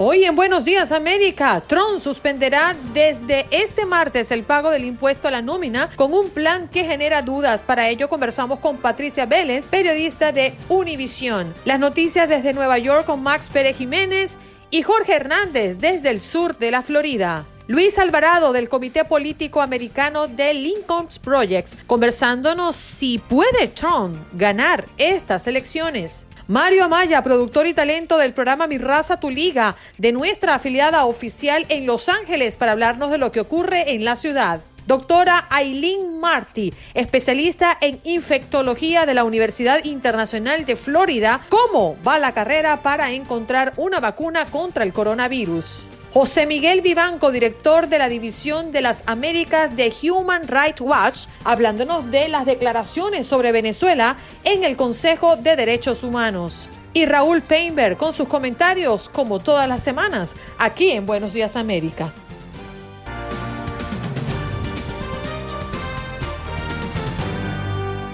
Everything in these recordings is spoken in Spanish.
Hoy en Buenos Días América, Trump suspenderá desde este martes el pago del impuesto a la nómina con un plan que genera dudas. Para ello conversamos con Patricia Vélez, periodista de Univisión. Las noticias desde Nueva York con Max Pérez Jiménez y Jorge Hernández desde el sur de la Florida. Luis Alvarado del Comité Político Americano de Lincoln's Projects, conversándonos si puede Trump ganar estas elecciones. Mario Amaya, productor y talento del programa Mi Raza, Tu Liga, de nuestra afiliada oficial en Los Ángeles, para hablarnos de lo que ocurre en la ciudad. Doctora Aileen Marty, especialista en infectología de la Universidad Internacional de Florida, ¿cómo va la carrera para encontrar una vacuna contra el coronavirus? José Miguel Vivanco, director de la División de las Américas de Human Rights Watch, hablándonos de las declaraciones sobre Venezuela en el Consejo de Derechos Humanos. Y Raúl Peinberg con sus comentarios, como todas las semanas, aquí en Buenos Días América.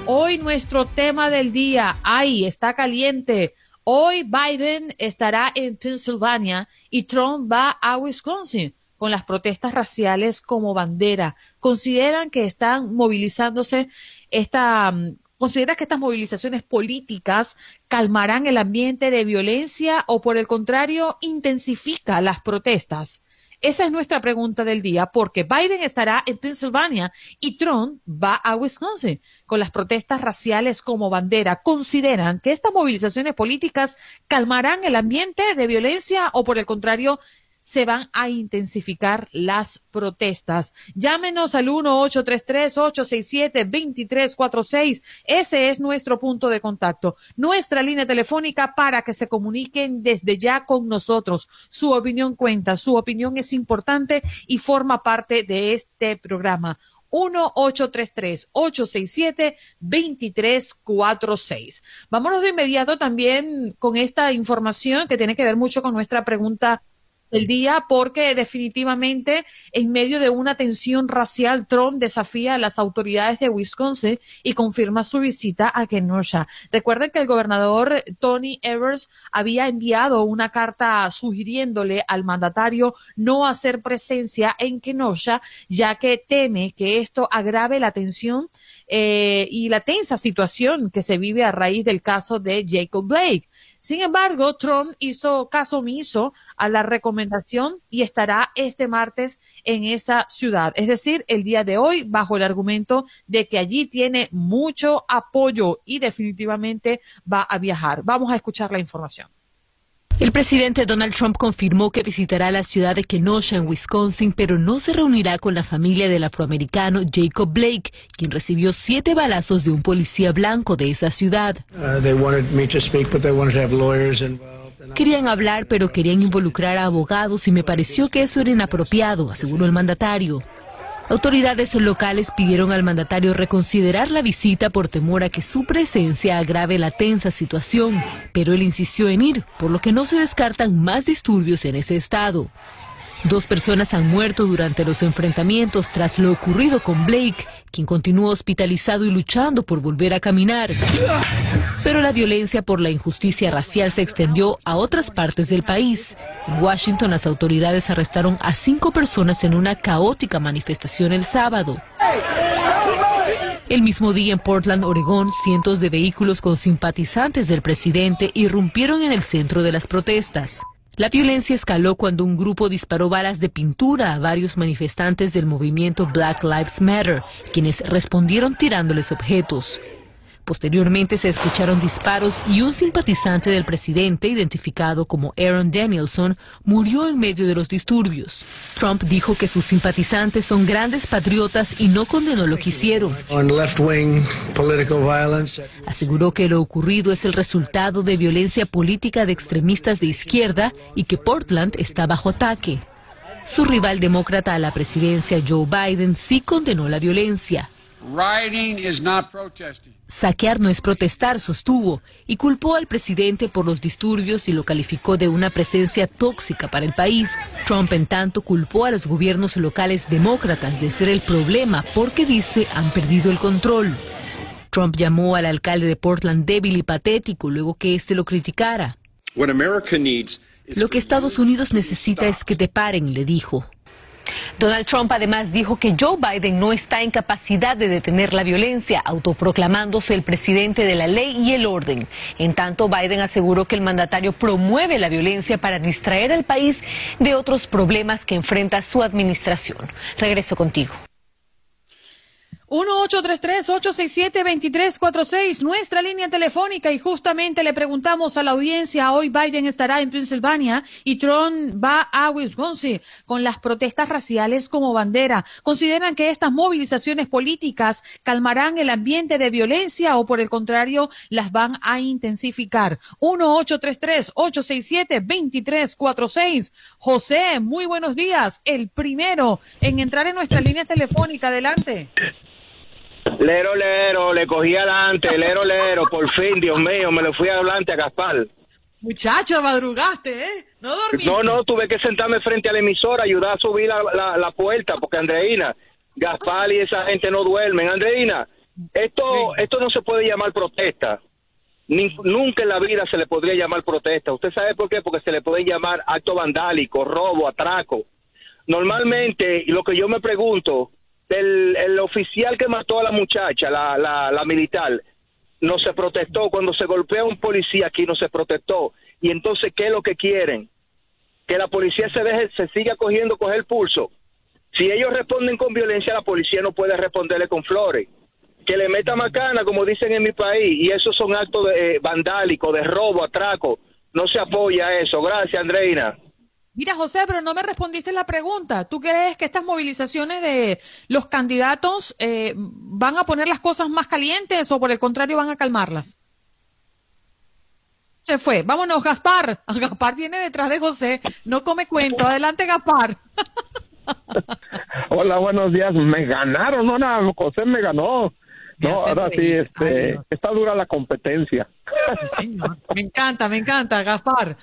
Hoy nuestro tema del día, ay, está caliente. Hoy Biden estará en Pensilvania y Trump va a Wisconsin con las protestas raciales como bandera. Consideran que están movilizándose esta ¿Considera que estas movilizaciones políticas calmarán el ambiente de violencia o por el contrario intensifica las protestas? Esa es nuestra pregunta del día, porque Biden estará en Pensilvania y Trump va a Wisconsin con las protestas raciales como bandera. ¿Consideran que estas movilizaciones políticas calmarán el ambiente de violencia o por el contrario se van a intensificar las protestas. Llámenos al 1-833-867-2346. Ese es nuestro punto de contacto. Nuestra línea telefónica para que se comuniquen desde ya con nosotros. Su opinión cuenta, su opinión es importante y forma parte de este programa. 1-833-867-2346. Vámonos de inmediato también con esta información que tiene que ver mucho con nuestra pregunta el día porque definitivamente en medio de una tensión racial, Trump desafía a las autoridades de Wisconsin y confirma su visita a Kenosha. Recuerden que el gobernador Tony Evers había enviado una carta sugiriéndole al mandatario no hacer presencia en Kenosha, ya que teme que esto agrave la tensión eh, y la tensa situación que se vive a raíz del caso de Jacob Blake. Sin embargo, Trump hizo caso omiso a la recomendación y estará este martes en esa ciudad, es decir, el día de hoy, bajo el argumento de que allí tiene mucho apoyo y definitivamente va a viajar. Vamos a escuchar la información. El presidente Donald Trump confirmó que visitará la ciudad de Kenosha en Wisconsin, pero no se reunirá con la familia del afroamericano Jacob Blake, quien recibió siete balazos de un policía blanco de esa ciudad. Querían hablar, pero querían involucrar a abogados y me pareció que eso era inapropiado, aseguró el mandatario. Autoridades locales pidieron al mandatario reconsiderar la visita por temor a que su presencia agrave la tensa situación, pero él insistió en ir, por lo que no se descartan más disturbios en ese estado. Dos personas han muerto durante los enfrentamientos tras lo ocurrido con Blake, quien continúa hospitalizado y luchando por volver a caminar. Pero la violencia por la injusticia racial se extendió a otras partes del país. En Washington las autoridades arrestaron a cinco personas en una caótica manifestación el sábado. El mismo día en Portland, Oregón, cientos de vehículos con simpatizantes del presidente irrumpieron en el centro de las protestas. La violencia escaló cuando un grupo disparó balas de pintura a varios manifestantes del movimiento Black Lives Matter, quienes respondieron tirándoles objetos. Posteriormente se escucharon disparos y un simpatizante del presidente, identificado como Aaron Danielson, murió en medio de los disturbios. Trump dijo que sus simpatizantes son grandes patriotas y no condenó lo que hicieron. Aseguró que lo ocurrido es el resultado de violencia política de extremistas de izquierda y que Portland está bajo ataque. Su rival demócrata a la presidencia, Joe Biden, sí condenó la violencia. Saquear no es protestar, sostuvo, y culpó al presidente por los disturbios y lo calificó de una presencia tóxica para el país. Trump, en tanto, culpó a los gobiernos locales demócratas de ser el problema porque dice han perdido el control. Trump llamó al alcalde de Portland débil y patético luego que éste lo criticara. Lo que Estados Unidos necesita es que te paren, le dijo. Donald Trump además dijo que Joe Biden no está en capacidad de detener la violencia, autoproclamándose el presidente de la ley y el orden. En tanto, Biden aseguró que el mandatario promueve la violencia para distraer al país de otros problemas que enfrenta su administración. Regreso contigo. 1-833-867-2346, nuestra línea telefónica y justamente le preguntamos a la audiencia, hoy Biden estará en Pensilvania y Trump va a Wisconsin con las protestas raciales como bandera. ¿Consideran que estas movilizaciones políticas calmarán el ambiente de violencia o por el contrario las van a intensificar? 1-833-867-2346. José, muy buenos días. El primero en entrar en nuestra línea telefónica. Adelante. Lero, lero, le cogí adelante, lero, lero, por fin, Dios mío, me lo fui adelante a Gaspar. Muchacho, madrugaste, ¿eh? No dormiste. No, no, tuve que sentarme frente a la emisora, ayudar a subir la, la, puerta, porque Andreina, Gaspar y esa gente no duermen. Andreina, esto, esto no se puede llamar protesta. nunca en la vida se le podría llamar protesta. ¿Usted sabe por qué? Porque se le puede llamar acto vandálico, robo, atraco. Normalmente, lo que yo me pregunto, el, oficial que mató a la muchacha, la, la, militar, no se protestó. Cuando se golpea a un policía aquí no se protestó. Y entonces, ¿qué es lo que quieren? Que la policía se deje, se siga cogiendo, coger el pulso. Si ellos responden con violencia, la policía no puede responderle con flores. Que le meta macana, como dicen en mi país, y esos son actos de, eh, vandálicos, de robo, atraco. No se apoya eso. Gracias, Andreina. Mira, José, pero no me respondiste la pregunta. ¿Tú crees que estas movilizaciones de los candidatos eh, van a poner las cosas más calientes o por el contrario van a calmarlas? Se fue. Vámonos, Gaspar. Gaspar viene detrás de José. No come cuento. Adelante, Gaspar. Hola, buenos días. Me ganaron, no, José me ganó. No, ahora sí, este, está dura la competencia. Me encanta, me encanta, Gaspar.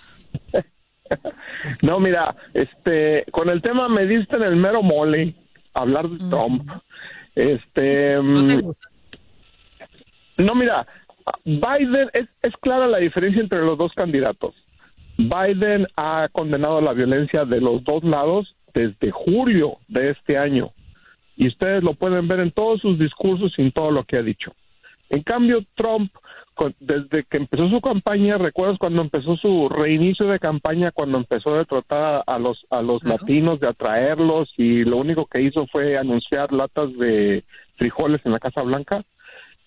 no, mira, este, con el tema me diste en el mero mole hablar de Trump. Este, mm, no, mira, Biden es, es clara la diferencia entre los dos candidatos. Biden ha condenado la violencia de los dos lados desde julio de este año. Y ustedes lo pueden ver en todos sus discursos y en todo lo que ha dicho. En cambio, Trump desde que empezó su campaña, ¿recuerdas cuando empezó su reinicio de campaña, cuando empezó a tratar a los, a los latinos, de atraerlos y lo único que hizo fue anunciar latas de frijoles en la Casa Blanca?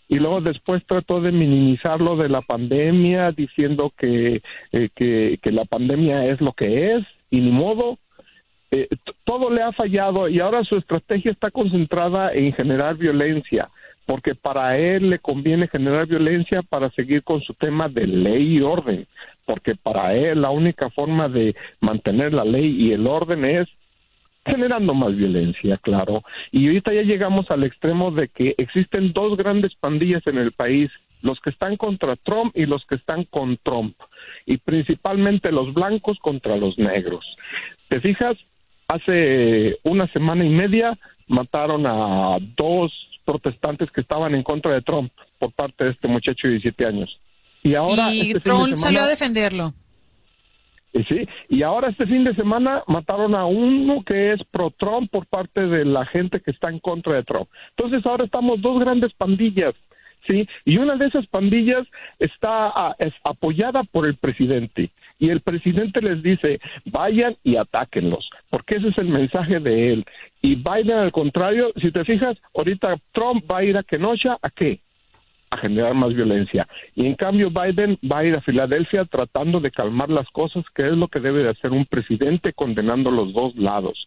y luego después trató de minimizarlo de la pandemia diciendo que, eh, que, que, la pandemia es lo que es y ni modo. Eh, todo le ha fallado y ahora su estrategia está concentrada en generar violencia, porque para él le conviene generar violencia para seguir con su tema de ley y orden, porque para él la única forma de mantener la ley y el orden es generando más violencia, claro. Y ahorita ya llegamos al extremo de que existen dos grandes pandillas en el país, los que están contra Trump y los que están con Trump, y principalmente los blancos contra los negros. ¿Te fijas? Hace una semana y media mataron a dos protestantes que estaban en contra de Trump por parte de este muchacho de 17 años. Y ahora... Y este Trump salió a defenderlo. Sí, y ahora este fin de semana mataron a uno que es pro-Trump por parte de la gente que está en contra de Trump. Entonces ahora estamos dos grandes pandillas, ¿sí? Y una de esas pandillas está ah, es apoyada por el presidente. Y el presidente les dice, vayan y atáquenlos, porque ese es el mensaje de él. Y Biden, al contrario, si te fijas, ahorita Trump va a ir a Kenosha, ¿a qué? a generar más violencia. Y en cambio Biden va a ir a Filadelfia tratando de calmar las cosas, que es lo que debe de hacer un presidente condenando los dos lados.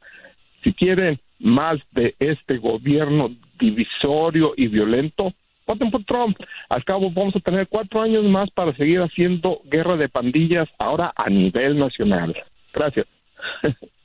Si quieren más de este gobierno divisorio y violento, voten por Trump. Al cabo vamos a tener cuatro años más para seguir haciendo guerra de pandillas ahora a nivel nacional. Gracias.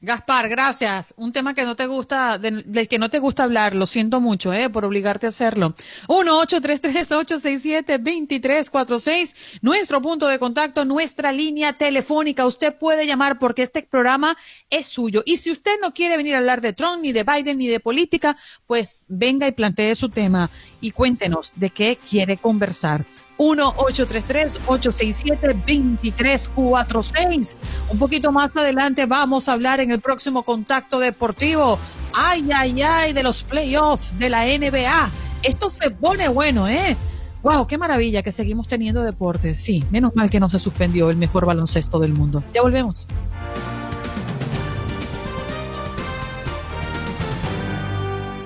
Gaspar, gracias. Un tema que no te gusta, del, que no te gusta hablar, lo siento mucho, eh, por obligarte a hacerlo. 1-833-867-2346, nuestro punto de contacto, nuestra línea telefónica. Usted puede llamar porque este programa es suyo. Y si usted no quiere venir a hablar de Trump, ni de Biden, ni de política, pues venga y plantee su tema y cuéntenos de qué quiere conversar. 1-833-867-2346. Un poquito más adelante vamos a hablar en el próximo contacto deportivo. Ay, ay, ay, de los playoffs de la NBA. Esto se pone bueno, ¿eh? Wow, qué maravilla que seguimos teniendo deportes. Sí, menos mal que no se suspendió el mejor baloncesto del mundo. Ya volvemos.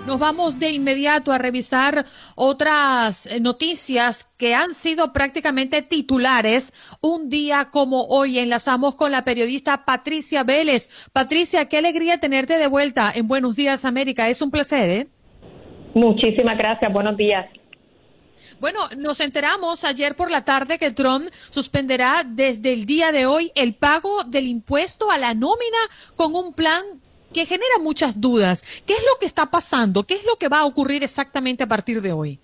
Nos vamos de inmediato a revisar otras eh, noticias que han sido prácticamente titulares un día como hoy. Enlazamos con la periodista Patricia Vélez. Patricia, qué alegría tenerte de vuelta en Buenos Días América. Es un placer, ¿eh? Muchísimas gracias. Buenos días. Bueno, nos enteramos ayer por la tarde que Trump suspenderá desde el día de hoy el pago del impuesto a la nómina con un plan que genera muchas dudas. ¿Qué es lo que está pasando? ¿Qué es lo que va a ocurrir exactamente a partir de hoy?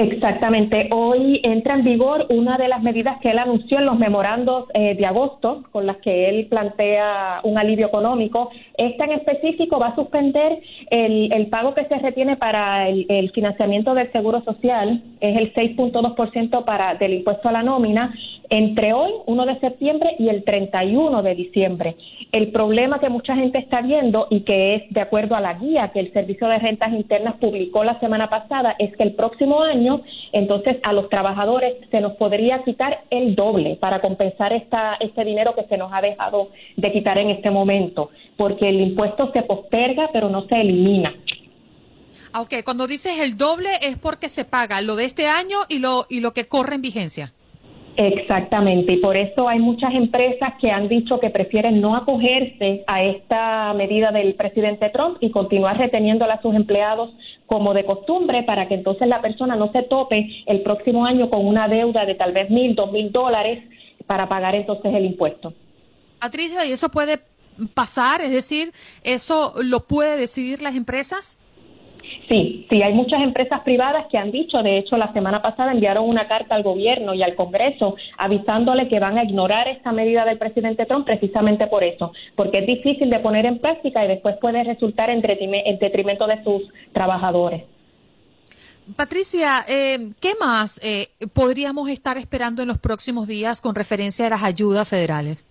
Exactamente. Hoy entra en vigor una de las medidas que él anunció en los memorandos eh, de agosto, con las que él plantea un alivio económico. Esta en específico va a suspender el, pago que se retiene para el, financiamiento del Seguro Social, es el 6.2% para del impuesto a la nómina, entre hoy, 1 de septiembre, y el 31 de diciembre. El problema que mucha gente está viendo y que es de acuerdo a la guía que el Servicio de Rentas Internas publicó la semana pasada es que el próximo año, entonces a los trabajadores se nos podría quitar el doble para compensar esta, este dinero que se nos ha dejado de quitar en este momento, porque el impuesto se posterga pero no se elimina. Ok, cuando dices el doble es porque se paga lo de este año y lo, y lo que corre en vigencia. Exactamente, y por eso hay muchas empresas que han dicho que prefieren no acogerse a esta medida del presidente Trump y continuar reteniéndola a sus empleados como de costumbre para que entonces la persona no se tope el próximo año con una deuda de tal vez mil, dos mil dólares para pagar entonces el impuesto. Patricia, ¿y eso puede pasar? Es decir, ¿eso lo puede decidir las empresas? Sí, sí, hay muchas empresas privadas que han dicho, de hecho, la semana pasada enviaron una carta al gobierno y al Congreso avisándole que van a ignorar esta medida del presidente Trump precisamente por eso, porque es difícil de poner en práctica y después puede resultar en detrimento de sus trabajadores. Patricia, eh, ¿qué más eh, podríamos estar esperando en los próximos días con referencia a las ayudas federales?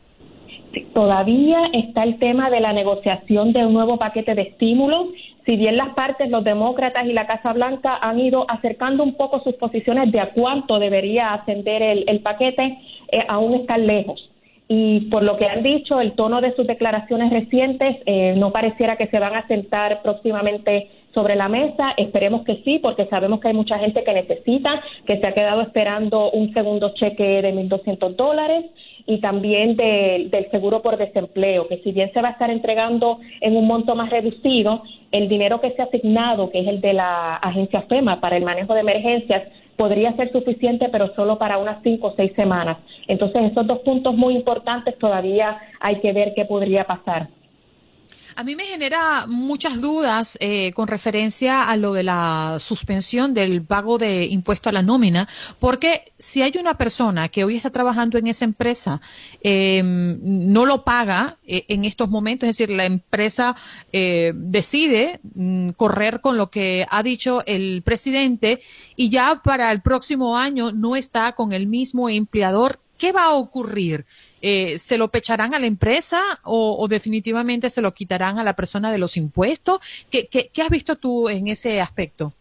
Todavía está el tema de la negociación de un nuevo paquete de estímulos si bien las partes, los demócratas y la Casa Blanca han ido acercando un poco sus posiciones de a cuánto debería ascender el, paquete, eh, aún están lejos. Y por lo que han dicho, el tono de sus declaraciones recientes eh, no pareciera que se van a sentar próximamente sobre la mesa. Esperemos que sí, porque sabemos que hay mucha gente que necesita, que se ha quedado esperando un segundo cheque de 1.200 dólares y también del seguro por desempleo, que si bien se va a estar entregando en un monto más reducido, el dinero que se ha asignado, que es el de la agencia FEMA para el manejo de emergencias, podría ser suficiente, pero solo para unas cinco o seis semanas. Entonces, esos dos puntos muy importantes todavía hay que ver qué podría pasar. A mí me genera muchas dudas eh, con referencia a lo de la suspensión del pago de impuesto a la nómina, porque si hay una persona que hoy está trabajando en esa empresa, eh, no lo paga eh, en estos momentos, es decir, la empresa decide mm, correr con lo que ha dicho el presidente y ya para el próximo año no está con el mismo empleador, ¿qué va a ocurrir? Eh, ¿se lo pecharán a la empresa o, definitivamente se lo quitarán a la persona de los impuestos? ¿Qué, qué, has visto tú en ese aspecto?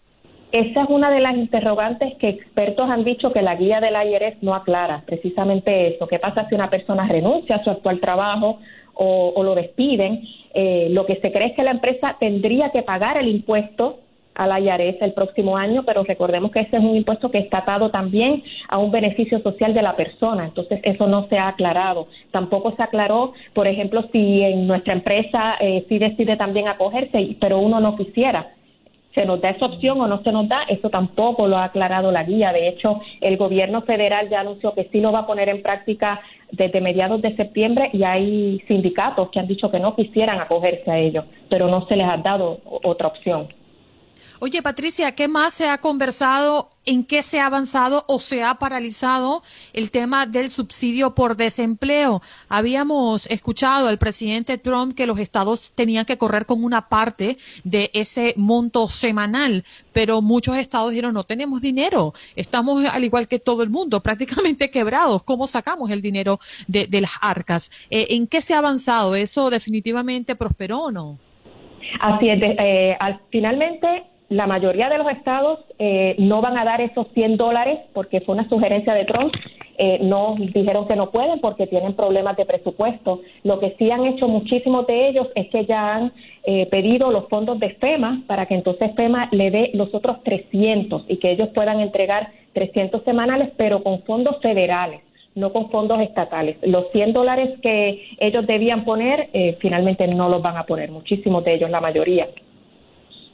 Esa es una de las interrogantes que expertos han dicho que la guía del IRS no aclara, precisamente eso. ¿Qué pasa si una persona renuncia a su actual trabajo o, lo despiden? Eh, lo que se cree es que la empresa tendría que pagar el impuesto a la IARES el próximo año, pero recordemos que ese es un impuesto que está atado también a un beneficio social de la persona, entonces eso no se ha aclarado. Tampoco se aclaró, por ejemplo, si en nuestra empresa eh, sí decide también acogerse, pero uno no quisiera. ¿Se nos da esa opción o no se nos da? Eso tampoco lo ha aclarado la guía. De hecho, el gobierno federal ya anunció que sí lo va a poner en práctica desde mediados de septiembre y hay sindicatos que han dicho que no quisieran acogerse a ello, pero no se les ha dado otra opción. Oye, Patricia, ¿qué más se ha conversado? ¿En qué se ha avanzado o se ha paralizado el tema del subsidio por desempleo? Habíamos escuchado al presidente Trump que los estados tenían que correr con una parte de ese monto semanal, pero muchos estados dijeron no tenemos dinero, estamos al igual que todo el mundo, prácticamente quebrados. ¿Cómo sacamos el dinero de, las arcas? Eh, ¿En qué se ha avanzado? ¿Eso definitivamente prosperó o no? Así es, eh, finalmente la mayoría de los estados eh, no van a dar esos 100 dólares porque fue una sugerencia de Trump. Eh, no dijeron que no pueden porque tienen problemas de presupuesto. Lo que sí han hecho muchísimos de ellos es que ya han eh, pedido los fondos de FEMA para que entonces FEMA le dé los otros 300 y que ellos puedan entregar 300 semanales, pero con fondos federales no con fondos estatales. Los 100 dólares que ellos debían poner, finalmente no los van a poner, muchísimos de ellos, la mayoría.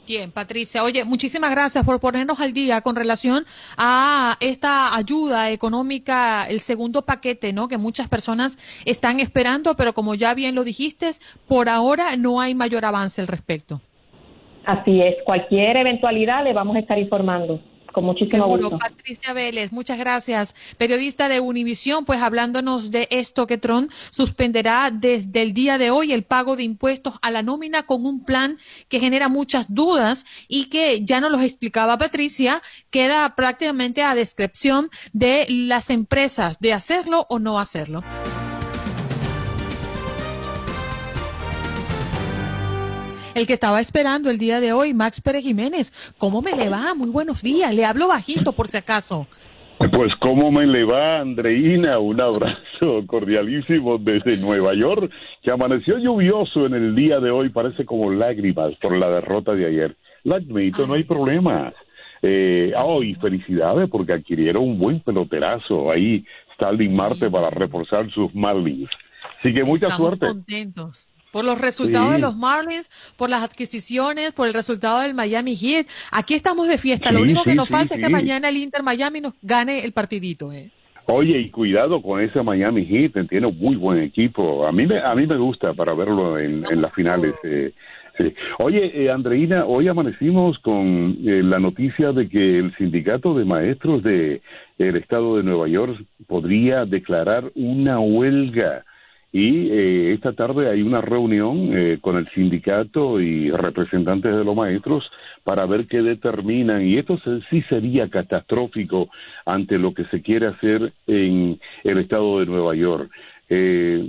Bien, Patricia. Oye, muchísimas gracias por ponernos al día con relación a esta ayuda económica, el segundo paquete, ¿no? Que muchas personas están esperando, pero como ya bien lo dijiste, por ahora no hay mayor avance al respecto. Así es. Cualquier eventualidad le vamos a estar informando con muchísimo gusto. Patricia Vélez, muchas gracias. Periodista de Univisión, pues hablándonos de esto que Tron suspenderá desde el día de hoy el pago de impuestos a la nómina con un plan que genera muchas dudas y que ya nos los explicaba Patricia, queda prácticamente a descripción de las empresas de hacerlo o no hacerlo. El que estaba esperando el día de hoy, Max Pérez Jiménez. ¿Cómo me le va? Muy buenos días. Le hablo bajito por si acaso. Pues cómo me le va, Andreina, un abrazo cordialísimo desde Nueva York, que amaneció lluvioso en el día de hoy, parece como lágrimas por la derrota de ayer. La admito, no hay problema. Eh, oh, felicidades porque adquirieron un buen peloterazo ahí, Stalin Marte para reforzar sus Marlins. Así que mucha Estamos suerte. contentos por los resultados de los Marlins, por las adquisiciones, por el resultado del Miami Heat. Aquí estamos de fiesta. Lo único que nos falta es que mañana el Inter Miami nos gane el partidito. ¿eh? Oye, y cuidado con ese Miami Heat, tiene muy buen equipo. A mí me, a mí me gusta para verlo en, las finales. Eh, Oye, eh, Andreina, hoy amanecimos con eh, la noticia de que el sindicato de maestros de el estado de Nueva York podría declarar una huelga y eh, esta tarde hay una reunión eh, con el sindicato y representantes de los maestros para ver qué determinan. Y esto sí sería catastrófico ante lo que se quiere hacer en el estado de Nueva York. Eh,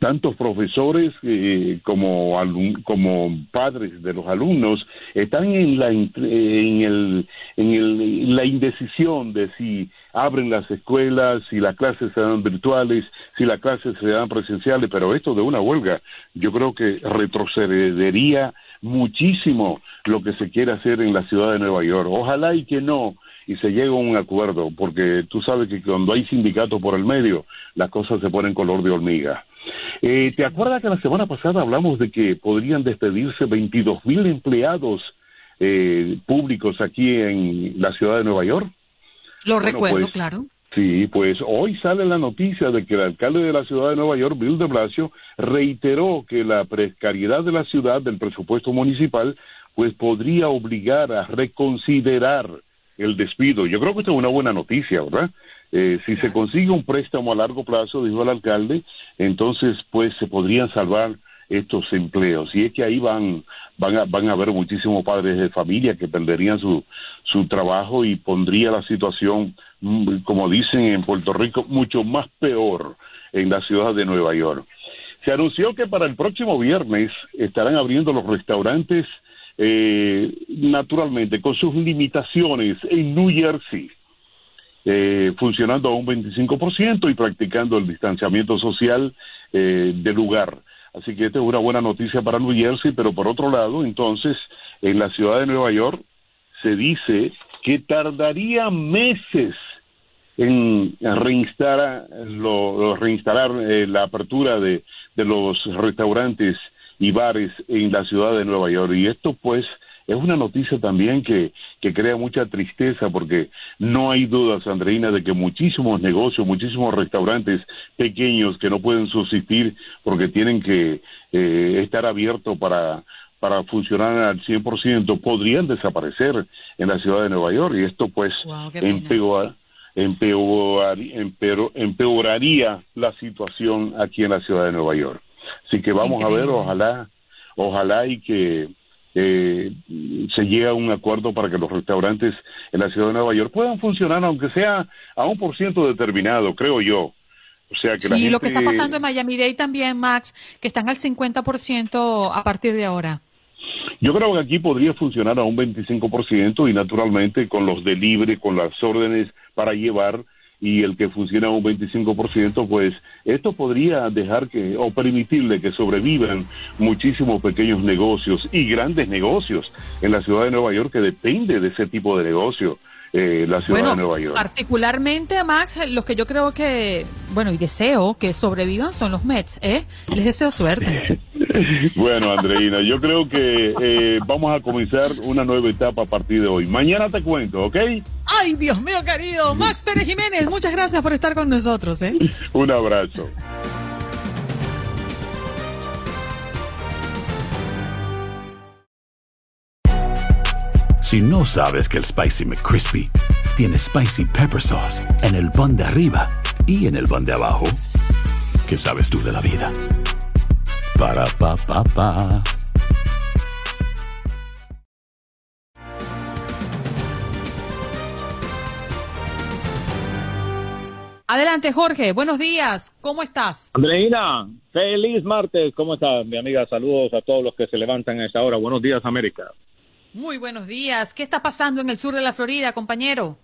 tantos profesores eh, como como padres de los alumnos están en la en el en el, la indecisión de si abren las escuelas si las clases se dan virtuales si las clases se dan presenciales pero esto de una huelga yo creo que retrocedería muchísimo lo que se quiere hacer en la ciudad de Nueva York. Ojalá y que no, y se llegue a un acuerdo, porque tú sabes que cuando hay sindicatos por el medio, las cosas se ponen color de hormiga. Eh, ¿Te acuerdas que la semana pasada hablamos de que podrían despedirse 22 mil empleados eh, públicos aquí en la ciudad de Nueva York? Lo recuerdo, pues, claro. Sí, pues hoy sale la noticia de que el alcalde de la ciudad de Nueva York, Bill de Blasio, reiteró que la precariedad de la ciudad, del presupuesto municipal, pues podría obligar a reconsiderar el despido. Yo creo que esto es una buena noticia, ¿verdad? Eh, si se consigue un préstamo a largo plazo, dijo el alcalde, entonces pues se podrían salvar estos empleos. Y es que ahí van, van, a, van a haber muchísimos padres de familia que perderían su, su trabajo y pondría la situación, mm, como dicen en Puerto Rico, mucho más peor en la ciudad de Nueva York. Se anunció que para el próximo viernes estarán abriendo los restaurantes eh, naturalmente con sus limitaciones en New Jersey, eh, funcionando a un 25% y practicando el distanciamiento social eh, de lugar. Así que esta es una buena noticia para New Jersey, pero por otro lado, entonces, en la ciudad de Nueva York se dice que tardaría meses en reinstalar, lo, reinstalar eh, la apertura de, de los restaurantes y bares en la ciudad de Nueva York. Y esto pues es una noticia también que, que crea mucha tristeza porque no hay dudas, Andreina, de que muchísimos negocios, muchísimos restaurantes pequeños que no pueden subsistir porque tienen que eh, estar abiertos para, para funcionar al 100% podrían desaparecer en la ciudad de Nueva York. Y esto pues empeoraría la situación aquí en la ciudad de Nueva York. Así que vamos a ver, ojalá, ojalá y que eh, se llegue a un acuerdo para que los restaurantes en la ciudad de Nueva York puedan funcionar, aunque sea a un por ciento determinado, creo yo. O sea que sí, lo que está pasando en Miami-Dade también, Max, que están al 50% a partir de ahora. Yo creo que aquí podría funcionar a un 25% y naturalmente con los delivery, con las órdenes para llevar, y el que funciona un 25%, pues esto podría dejar que o permitirle que sobrevivan muchísimos pequeños negocios y grandes negocios en la ciudad de Nueva York que depende de ese tipo de negocio. Eh, la ciudad de Nueva York. Particularmente, Max, los que yo creo que, bueno, y deseo que sobrevivan son los Mets, ¿eh? Les deseo suerte. bueno, Andreina, yo creo que eh, vamos a comenzar una nueva etapa a partir de hoy. Mañana te cuento, ¿ok? Ay, Dios mío, querido. Max Pérez Jiménez, muchas gracias por estar con nosotros, ¿eh? Un abrazo. Si no sabes que el Spicy McCrispy tiene Spicy Pepper Sauce en el pan de arriba y en el pan de abajo, ¿qué sabes tú de la vida? Para, pa, pa, pa. Adelante, Jorge. Buenos días. ¿Cómo estás? Andreina, feliz martes. ¿Cómo estás, mi amiga? Saludos a todos los que se levantan a esta hora. Buenos días, América. Muy buenos días. ¿Qué está pasando en el sur de la Florida, compañero?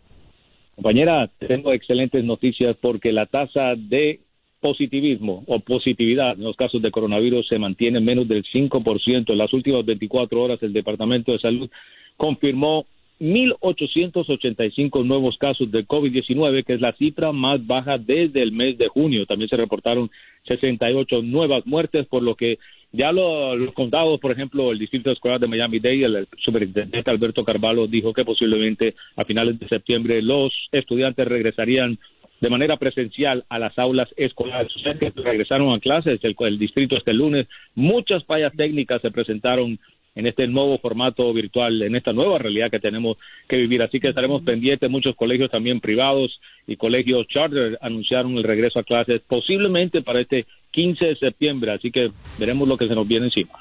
Compañera, tengo excelentes noticias porque la tasa de positivismo o positividad en los casos de coronavirus se mantiene en menos del 5%. En las últimas 24 horas el Departamento de Salud confirmó 1.885 nuevos casos de COVID-19, que es la cifra más baja desde el mes de junio. También se reportaron 68 nuevas muertes, por lo que ya los contados, por ejemplo, el Distrito Escolar de Miami-Dade, el superintendente Alberto Carvalho dijo que posiblemente a finales de septiembre los estudiantes regresarían de manera presencial a las aulas escolares. O sea, que regresaron a clases el, el distrito este lunes. Muchas fallas técnicas se presentaron en este nuevo formato virtual, en esta nueva realidad que tenemos que vivir. Así que estaremos pendientes. Muchos colegios también privados y colegios charter anunciaron el regreso a clases posiblemente para este 15 de septiembre. Así que veremos lo que se nos viene encima.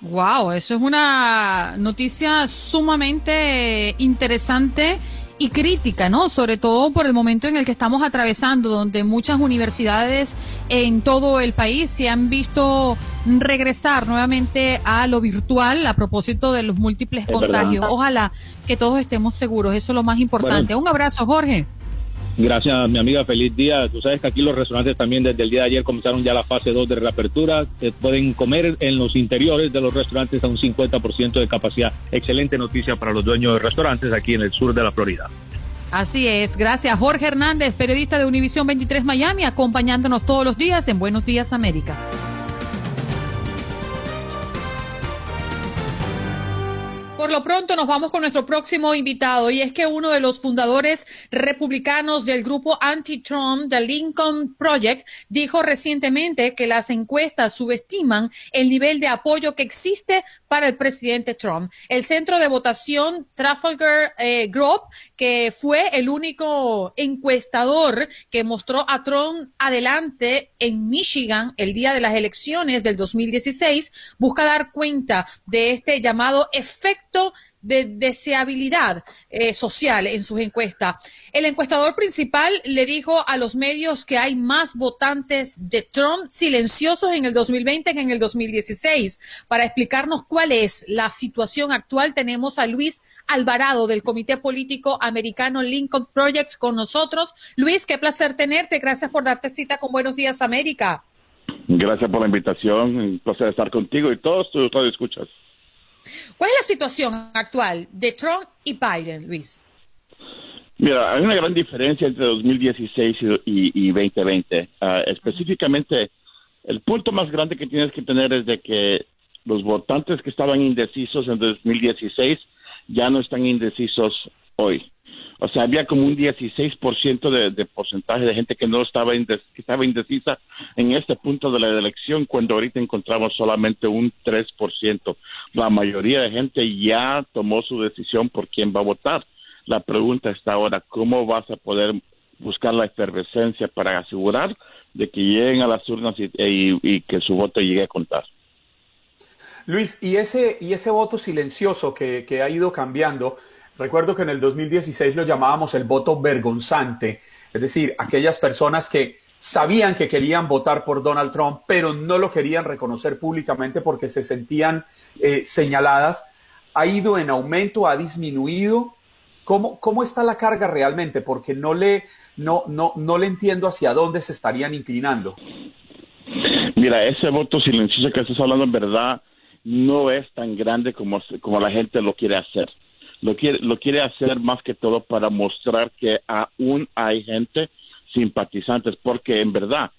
Wow, eso es una noticia sumamente interesante y crítica, ¿no? Sobre todo por el momento en el que estamos atravesando, donde muchas universidades en todo el país se han visto regresar nuevamente a lo virtual a propósito de los múltiples contagios. Ojalá que todos estemos seguros, eso es lo más importante. Un abrazo, Jorge. Gracias, mi amiga. Feliz día. Tú sabes que aquí los restaurantes también desde el día de ayer comenzaron ya la fase 2 de reapertura. Eh, pueden comer en los interiores de los restaurantes a un 50% de capacidad. Excelente noticia para los dueños de restaurantes aquí en el sur de la Florida. Así es. Gracias, Jorge Hernández, periodista de Univisión 23 Miami, acompañándonos todos los días en Buenos Días América. Por lo pronto nos vamos con nuestro próximo invitado y es que uno de los fundadores republicanos del grupo anti-Trump, The Lincoln Project, dijo recientemente que las encuestas subestiman el nivel de apoyo que existe para el presidente Trump. El centro de votación Trafalgar eh, Group, que fue el único encuestador que mostró a Trump adelante en Michigan el día de las elecciones del 2016, busca dar cuenta de este llamado efecto de deseabilidad eh, social en sus encuestas. El encuestador principal le dijo a los medios que hay más votantes de Trump silenciosos en el 2020 que en el 2016. Para explicarnos cuál es la situación actual, tenemos a Luis Alvarado del Comité Político Americano Lincoln Project con nosotros. Luis, qué placer tenerte. Gracias por darte cita con Buenos Días América. Gracias por la invitación. Un placer estar contigo y todos tus escuchas. ¿Cuál es la situación actual de Trump y Biden, Luis? Mira, hay una gran diferencia entre 2016 y, 2020. Ah, específicamente, el punto más grande que tienes que tener es de que los votantes que estaban indecisos en 2016 ya no están indecisos hoy. O sea, había como un 16% de, de porcentaje de gente que no estaba, que estaba indecisa en este punto de la elección, cuando ahorita encontramos solamente un 3%. La mayoría de gente ya tomó su decisión por quién va a votar. La pregunta está ahora, ¿cómo vas a poder buscar la efervescencia para asegurar de que lleguen a las urnas y, y que su voto llegue a contar? Luis, y ese, y ese voto silencioso que, que ha ido cambiando, Recuerdo que en el 2016 lo llamábamos el voto vergonzante, es decir, aquellas personas que sabían que querían votar por Donald Trump, pero no lo querían reconocer públicamente porque se sentían eh, señaladas, ha ido en aumento, ha disminuido. ¿Cómo, ¿Cómo está la carga realmente? Porque no le, no, no, no le entiendo hacia dónde se estarían inclinando. Mira, ese voto silencioso que estás hablando en verdad no es tan grande como, como la gente lo quiere hacer lo quiere, lo quiere hacer más que todo para mostrar que aún hay gente simpatizantes, porque en verdad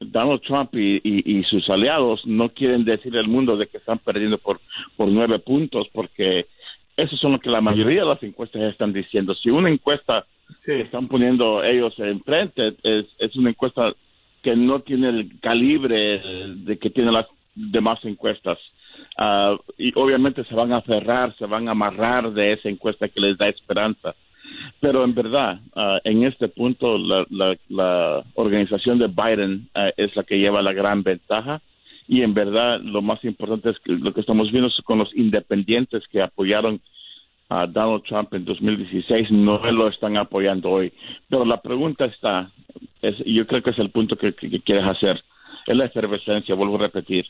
Donald Trump y, sus aliados no quieren decir al mundo de que están perdiendo por, por nueve puntos, porque eso son lo que la mayoría de las encuestas están diciendo. Si una encuesta que están poniendo ellos enfrente es, es una encuesta que no tiene el calibre de que tienen las demás encuestas. Ah, y obviamente se van a aferrar, se van a amarrar de esa encuesta que les da esperanza. Pero en verdad, ah, en este punto, la, la, organización de Biden ah, es la que lleva la gran ventaja. Y en verdad, lo más importante es que lo que estamos viendo con los independientes que apoyaron a Donald Trump en 2016 no lo están apoyando hoy. Pero la pregunta está, es, yo creo que es el punto que quieres hacer es la efervescencia, vuelvo a repetir.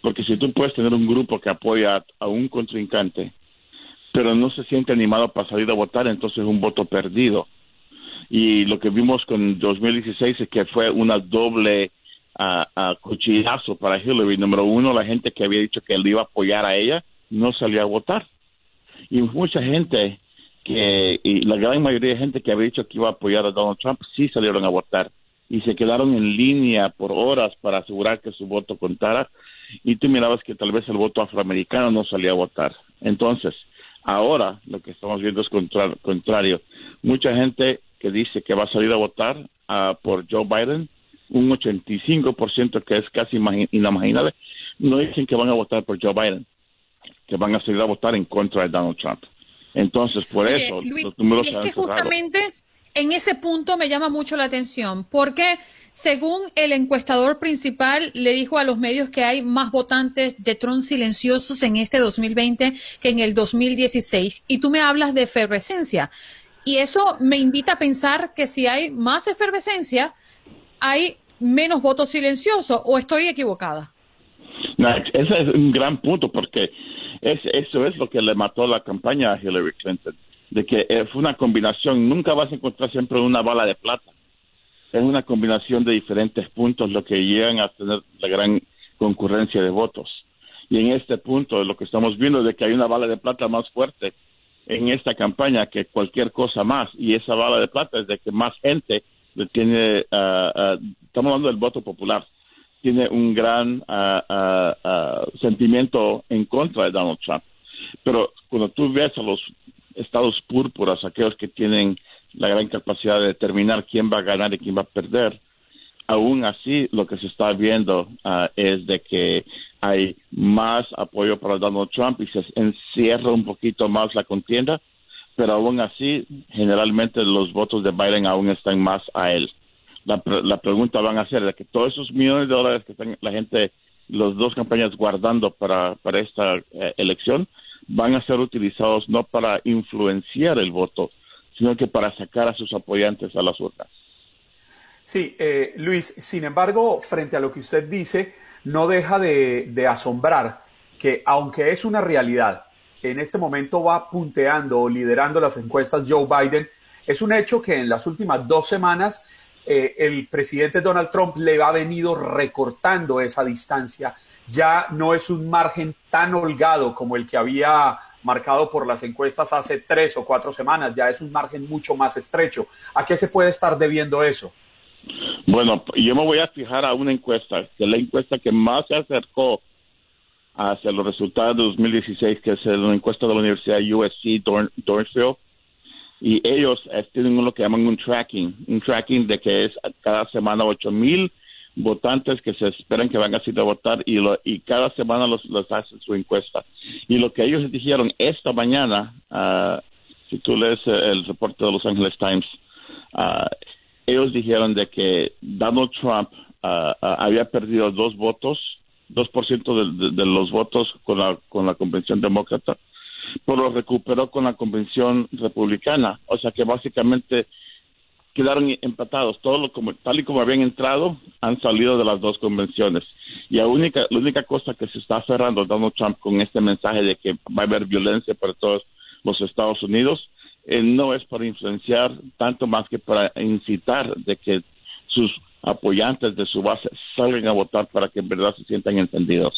Porque si tú puedes tener un grupo que apoya a un contrincante, pero no se siente animado para salir a votar, entonces es un voto perdido. Y lo que vimos con 2016 es que fue una doble uh, cuchillazo para Hillary. Número uno, la gente que había dicho que él iba a apoyar a ella no salió a votar. Y mucha gente que, y la gran mayoría de gente que había dicho que iba a apoyar a Donald Trump, sí salieron a votar y se quedaron en línea por horas para asegurar que su voto contara y tú mirabas que tal vez el voto afroamericano no salía a votar. Entonces, ahora lo que estamos viendo es contrario. Mucha gente que dice que va a salir a votar uh, por Joe Biden, un 85% que es casi inimaginable, no dicen que van a votar por Joe Biden, que van a salir a votar en contra de Donald Trump. Entonces, por eso, los números es que justamente en ese punto me llama mucho la atención, porque según el encuestador principal le dijo a los medios que hay más votantes de Trump silenciosos en este 2020 que en el 2016, y tú me hablas de efervescencia. Y eso me invita a pensar que si hay más efervescencia, hay menos votos silenciosos, o estoy equivocada. ese es un gran punto, porque es, eso es lo que le mató la campaña a Hillary Clinton de que eh, fue una combinación, nunca vas a encontrar siempre una bala de plata. Es una combinación de diferentes puntos lo que llegan a tener la gran concurrencia de votos. Y en este punto lo que estamos viendo es de que hay una bala de plata más fuerte en esta campaña que cualquier cosa más. Y esa bala de plata es de que más gente tiene, ah, estamos hablando del voto popular, tiene un gran ah, sentimiento en contra de Donald Trump. Pero cuando tú ves a los estados púrpuras, aquellos que tienen la gran capacidad de determinar quién va a ganar y quién va a perder, aún así lo que se está viendo es de que hay más apoyo para Donald Trump y se encierra un poquito más la contienda, pero aún así, generalmente los votos de Biden aún están más a él. La, pregunta van a ser de que todos esos millones de dólares que están la gente, las dos campañas guardando para, para esta eh, elección, van a ser utilizados no para influenciar el voto, sino que para sacar a sus apoyantes a las urnas. Sí, eh, Luis, sin embargo, frente a lo que usted dice, no deja de, asombrar que aunque es una realidad, en este momento va punteando o liderando las encuestas Joe Biden, es un hecho que en las últimas dos semanas eh, el presidente Donald Trump le ha venido recortando esa distancia. Ya no es un margen tan holgado como el que había marcado por las encuestas hace tres o cuatro semanas, ya es un margen mucho más estrecho. ¿A qué se puede estar debiendo eso? Bueno, yo me voy a fijar a una encuesta, que es la encuesta que más se acercó hacia los resultados de 2016, que es la encuesta de la Universidad USC Dornfield. Y ellos tienen lo que llaman un tracking, un tracking de que es cada semana 8 mil votantes que se esperan que van a ir a votar y, y cada semana los, hacen su encuesta. Y lo que ellos dijeron esta mañana, uh, si tú lees el reporte de Los Angeles Times, uh, ellos dijeron de que Donald Trump ah, había perdido dos votos, 2% de, de, los votos con la, con la convención demócrata, pero lo recuperó con la convención republicana. O sea que básicamente quedaron empatados. Todo lo como, tal y como habían entrado, han salido de las dos convenciones. Y la única, la única cosa que se está cerrando Donald Trump con este mensaje de que va a haber violencia para todos los Estados Unidos eh, no es para influenciar tanto más que para incitar de que sus apoyantes de su base salgan a votar para que en verdad se sientan entendidos.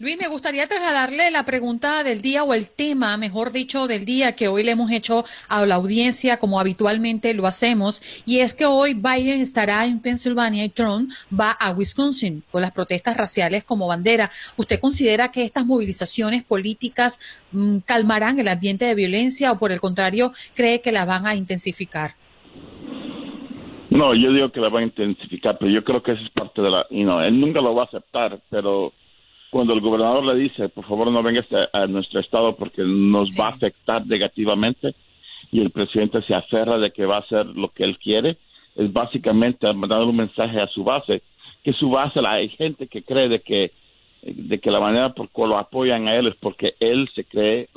Luis, me gustaría trasladarle la pregunta del día o el tema, mejor dicho, del día que hoy le hemos hecho a la audiencia como habitualmente lo hacemos, y es que hoy Biden estará en Pensilvania y Trump va a Wisconsin con las protestas raciales como bandera. ¿Usted considera que estas movilizaciones políticas mm, calmarán el ambiente de violencia o por el contrario cree que la van a intensificar? No, yo digo que la van a intensificar, pero yo creo que eso es parte de la... Y no, él nunca lo va a aceptar, pero cuando el gobernador le dice, por favor no vengas a, nuestro estado porque nos va a afectar negativamente, y el presidente se aferra de que va a hacer lo que él quiere, es básicamente mandar un mensaje a su base, que su base, hay gente que cree de que de que la manera por la lo apoyan a él es porque él se cree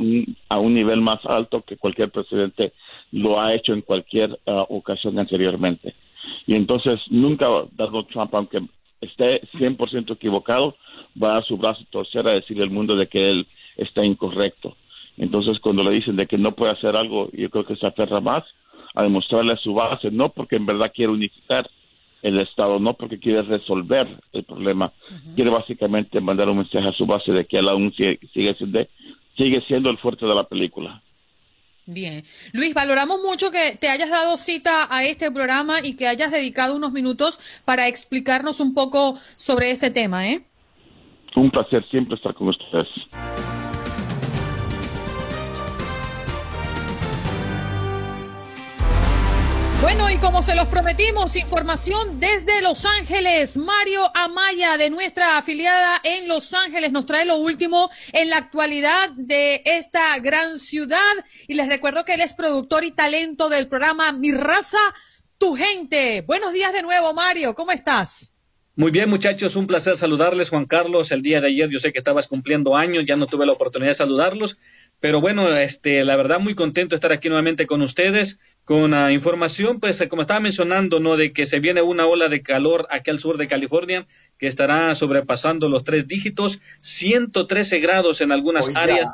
a un nivel más alto que cualquier presidente lo ha hecho en cualquier uh, ocasión anteriormente. Y entonces nunca Donald Trump, aunque esté 100% equivocado, va a su brazo torcer a decirle al mundo de que él está incorrecto. Entonces, cuando le dicen de que no puede hacer algo, yo creo que se aferra más a demostrarle a su base, no porque en verdad quiere unificar el Estado, no porque quiere resolver el problema, quiere básicamente mandar un mensaje a su base de que él aún sigue, siendo, sigue siendo el fuerte de la película. Bien. Luis, valoramos mucho que te hayas dado cita a este programa y que hayas dedicado unos minutos para explicarnos un poco sobre este tema, ¿eh? Un placer siempre estar con ustedes. Bueno, y como se los prometimos, información desde Los Ángeles. Mario Amaya, de nuestra afiliada en Los Ángeles, nos trae lo último en la actualidad de esta gran ciudad. Y les recuerdo que él es productor y talento del programa Mi Raza, Tu Gente. Buenos días de nuevo, Mario. ¿Cómo estás? Muy bien, muchachos, un placer saludarles, Juan Carlos. El día de ayer yo sé que estabas cumpliendo años, ya no tuve la oportunidad de saludarlos, pero bueno, este, la verdad muy contento de estar aquí nuevamente con ustedes con la información, pues como estaba mencionando, ¿no? De que se viene una ola de calor aquí al sur de California que estará sobrepasando los tres dígitos, 113 grados en algunas áreas.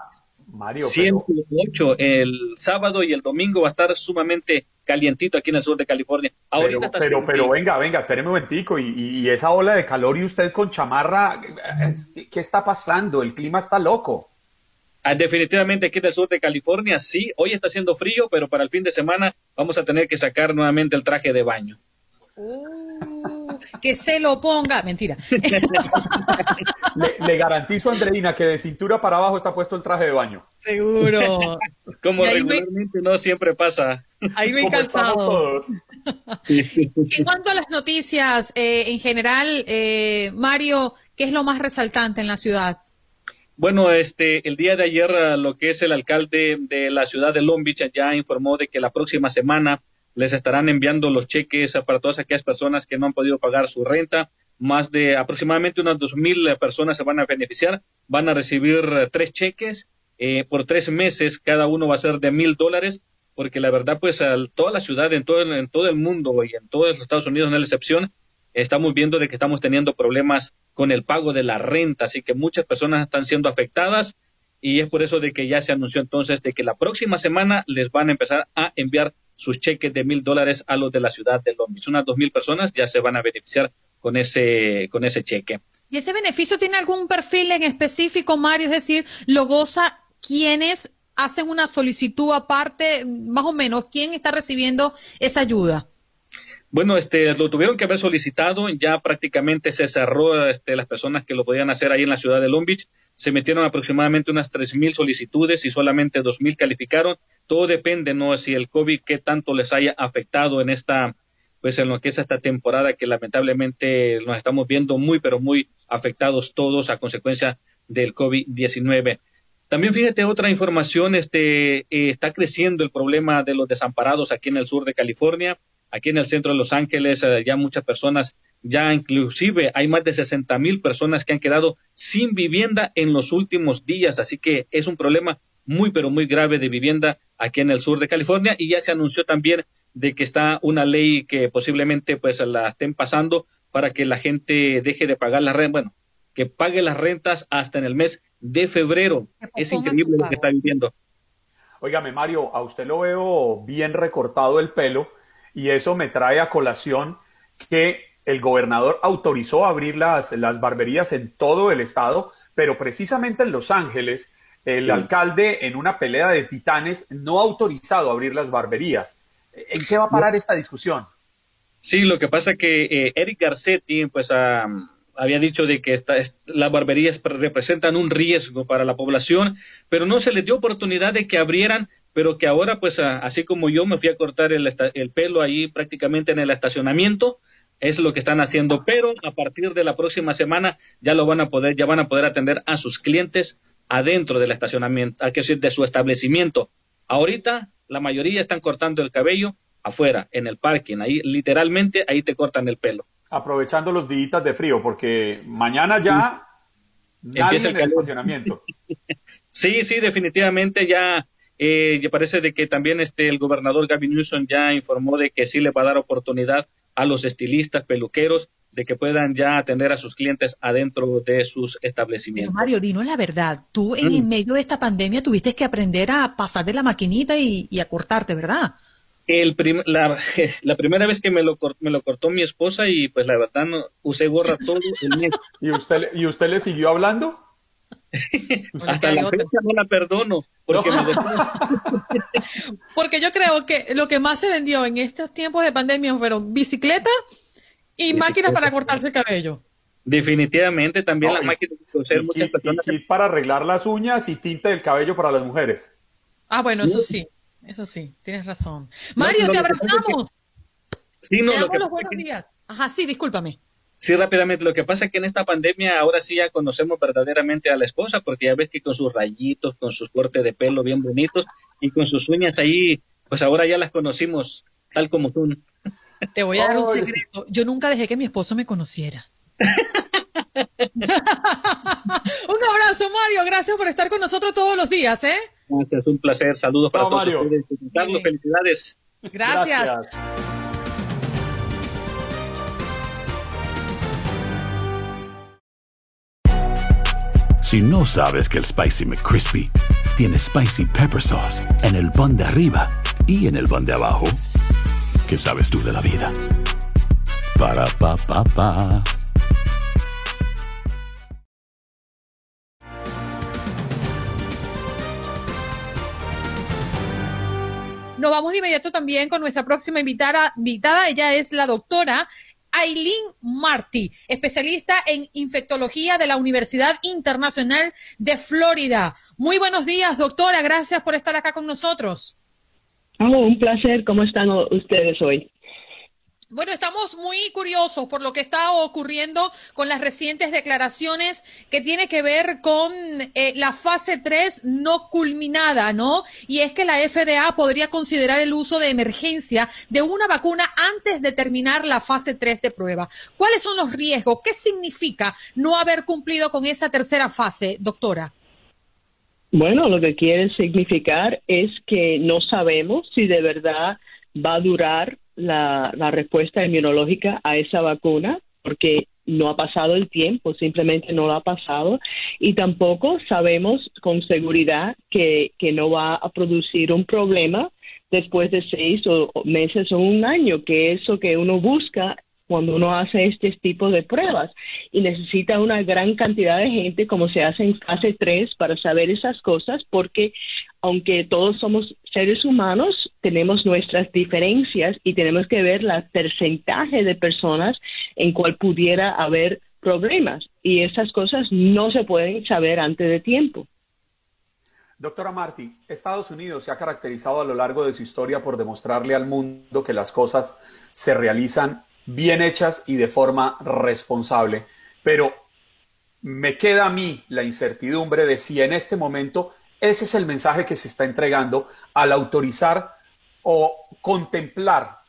Mario, 108 el sábado y el domingo va a estar sumamente calientito aquí en el sur de California. Ahorita pero, pero, pero, venga, venga, espéreme un momentico. Y, y, esa ola de calor y usted con chamarra, ¿qué está pasando? El clima está loco. Ah, definitivamente aquí en el sur de California, sí, hoy está haciendo frío, pero para el fin de semana vamos a tener que sacar nuevamente el traje de baño. Uh, que se lo ponga. Mentira. le, garantizo, Andreina, que de cintura para abajo está puesto el traje de baño. Seguro. Como regularmente no siempre pasa. Ahí me calzado. en cuanto a las noticias, eh, en general, eh, Mario, ¿qué es lo más resaltante en la ciudad? Bueno, este, el día de ayer, lo que es el alcalde de la ciudad de Long Beach ya informó de que la próxima semana les estarán enviando los cheques para todas aquellas personas que no han podido pagar su renta. Más de aproximadamente unas dos mil personas se van a beneficiar. Van a recibir eh, tres cheques eh, por tres meses. Cada uno va a ser de mil dólares. Porque la verdad, pues, a toda la ciudad, en todo, en todo el mundo y en todos los Estados Unidos, no es la excepción, estamos viendo de que estamos teniendo problemas con el pago de la renta. Así que muchas personas están siendo afectadas y es por eso de que ya se anunció entonces de que la próxima semana les van a empezar a enviar sus cheques de mil dólares a los de la ciudad de Londres. Unas dos mil personas ya se van a beneficiar con ese, con ese cheque. ¿Y ese beneficio tiene algún perfil en específico, Mario? Es decir, ¿lo goza quienes hacen una solicitud aparte, más o menos? ¿Quién está recibiendo esa ayuda? Bueno, este, lo tuvieron que haber solicitado, ya prácticamente se cerró este, las personas que lo podían hacer ahí en la ciudad de Long Beach. Se metieron aproximadamente unas tres mil solicitudes y solamente dos mil calificaron. Todo depende, ¿no? Si el COVID, qué tanto les haya afectado en esta, pues en lo que es esta temporada que lamentablemente nos estamos viendo muy, pero muy afectados todos a consecuencia del COVID-19. También fíjate otra información, este, eh, está creciendo el problema de los desamparados aquí en el sur de California aquí en el centro de Los Ángeles eh, ya muchas personas, ya inclusive hay más de 60 mil personas que han quedado sin vivienda en los últimos días, así que es un problema muy pero muy grave de vivienda aquí en el sur de California y ya se anunció también de que está una ley que posiblemente pues la estén pasando para que la gente deje de pagar la renta, bueno, que pague las rentas hasta en el mes de febrero. Es increíble lo que está viviendo. Óigame, Mario, a usted lo veo bien recortado el pelo y eso me trae a colación que el gobernador autorizó abrir las, las barberías en todo el estado, pero precisamente en Los Ángeles, el alcalde en una pelea de titanes no ha autorizado abrir las barberías. ¿En qué va a parar esta discusión? Sí, lo que pasa es que eh, Eric Garcetti pues había dicho de que las barberías representan un riesgo para la población, pero no se les dio oportunidad de que abrieran pero que ahora, pues, así como yo me fui a cortar el, el, pelo ahí prácticamente en el estacionamiento, es lo que están haciendo, pero a partir de la próxima semana ya lo van a poder, ya van a poder atender a sus clientes adentro del estacionamiento, a que decir, de su establecimiento. Ahorita la mayoría están cortando el cabello afuera, en el parking, ahí literalmente ahí te cortan el pelo. Aprovechando los días de frío, porque mañana ya Empieza el, en el estacionamiento. sí, sí, definitivamente ya eh, y parece de que también este, el gobernador Gavin Newsom ya informó de que sí le va a dar oportunidad a los estilistas, peluqueros, de que puedan ya atender a sus clientes adentro de sus establecimientos. Mario, dinos la verdad, tú en mm. medio de esta pandemia tuviste que aprender a pasar de la maquinita y, a cortarte, ¿verdad? El la, la, primera vez que me lo, me lo cortó mi esposa y pues la verdad no, usé gorra todo el mes. ¿Y usted, ¿Y usted le siguió hablando? Hasta la fecha no la perdono. Porque, porque yo creo que lo que más se vendió en estos tiempos de pandemia fueron bicicletas y máquinas para cortarse el cabello. Definitivamente también las máquinas muchas personas. para arreglar las uñas y tinta del cabello para las mujeres. Ah, bueno, eso sí, eso sí, tienes razón. Mario, te abrazamos. Sí, no, te los buenos días. Ajá, sí, discúlpame. Sí, rápidamente. Lo que pasa es que en esta pandemia ahora sí ya conocemos verdaderamente a la esposa, porque ya ves que con sus rayitos, con sus cortes de pelo bien bonitos y con sus uñas ahí, pues ahora ya las conocimos tal como tú. Te voy a dar un secreto. Yo nunca dejé que mi esposo me conociera. un abrazo, Mario. Gracias por estar con nosotros todos los días, ¿eh? Gracias, un placer. Saludos para todos ustedes. Carlos, felicidades. Gracias. Si no sabes que el Spicy McCrispy tiene Spicy Pepper Sauce en el pan de arriba y en el pan de abajo. ¿Qué sabes tú de la vida? Para, pa, pa, pa. Nos vamos de inmediato también con nuestra próxima invitada. Ella es la doctora Aileen Marty, especialista en infectología de la Universidad Internacional de Florida. Muy buenos días, doctora. Gracias por estar acá con nosotros. Oh, un placer. ¿Cómo están ustedes hoy? Bueno, estamos muy curiosos por lo que está ocurriendo con las recientes declaraciones que tiene que ver con eh, la fase 3 no culminada, ¿no? Y es que la FDA podría considerar el uso de emergencia de una vacuna antes de terminar la fase 3 de prueba. ¿Cuáles son los riesgos? ¿Qué significa no haber cumplido con esa tercera fase, doctora? Bueno, lo que quiere significar es que no sabemos si de verdad va a durar la, respuesta inmunológica a esa vacuna porque no ha pasado el tiempo, simplemente no lo ha pasado. Y tampoco sabemos con seguridad que, que no va a producir un problema después de seis o, meses o un año, que eso que uno busca cuando uno hace este tipo de pruebas. Y necesita una gran cantidad de gente como se hace en fase 3 para saber esas cosas porque aunque todos somos seres humanos, tenemos nuestras diferencias y tenemos que ver el porcentaje de personas en cual pudiera haber problemas y esas cosas no se pueden saber antes de tiempo. Doctora Marty, Estados Unidos se ha caracterizado a lo largo de su historia por demostrarle al mundo que las cosas se realizan bien hechas y de forma responsable. Pero me queda a mí la incertidumbre de si en este momento ese es el mensaje que se está entregando al autorizar o contemplar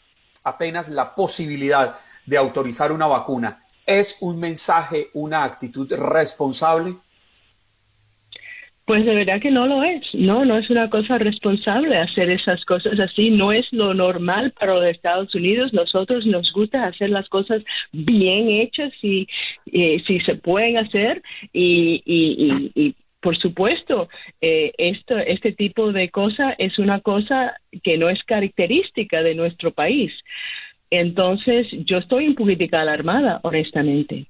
apenas la posibilidad de autorizar una vacuna. ¿Es un mensaje, una actitud responsable? Pues de verdad que no lo es. No, no es una cosa responsable hacer esas cosas así. No es lo normal para los Estados Unidos. Nosotros nos gusta hacer las cosas bien hechas y eh, si se pueden hacer y, por supuesto, eh, esto, este tipo de cosa es una cosa que no es característica de nuestro país. Entonces, yo estoy un poquitico alarmada, honestamente.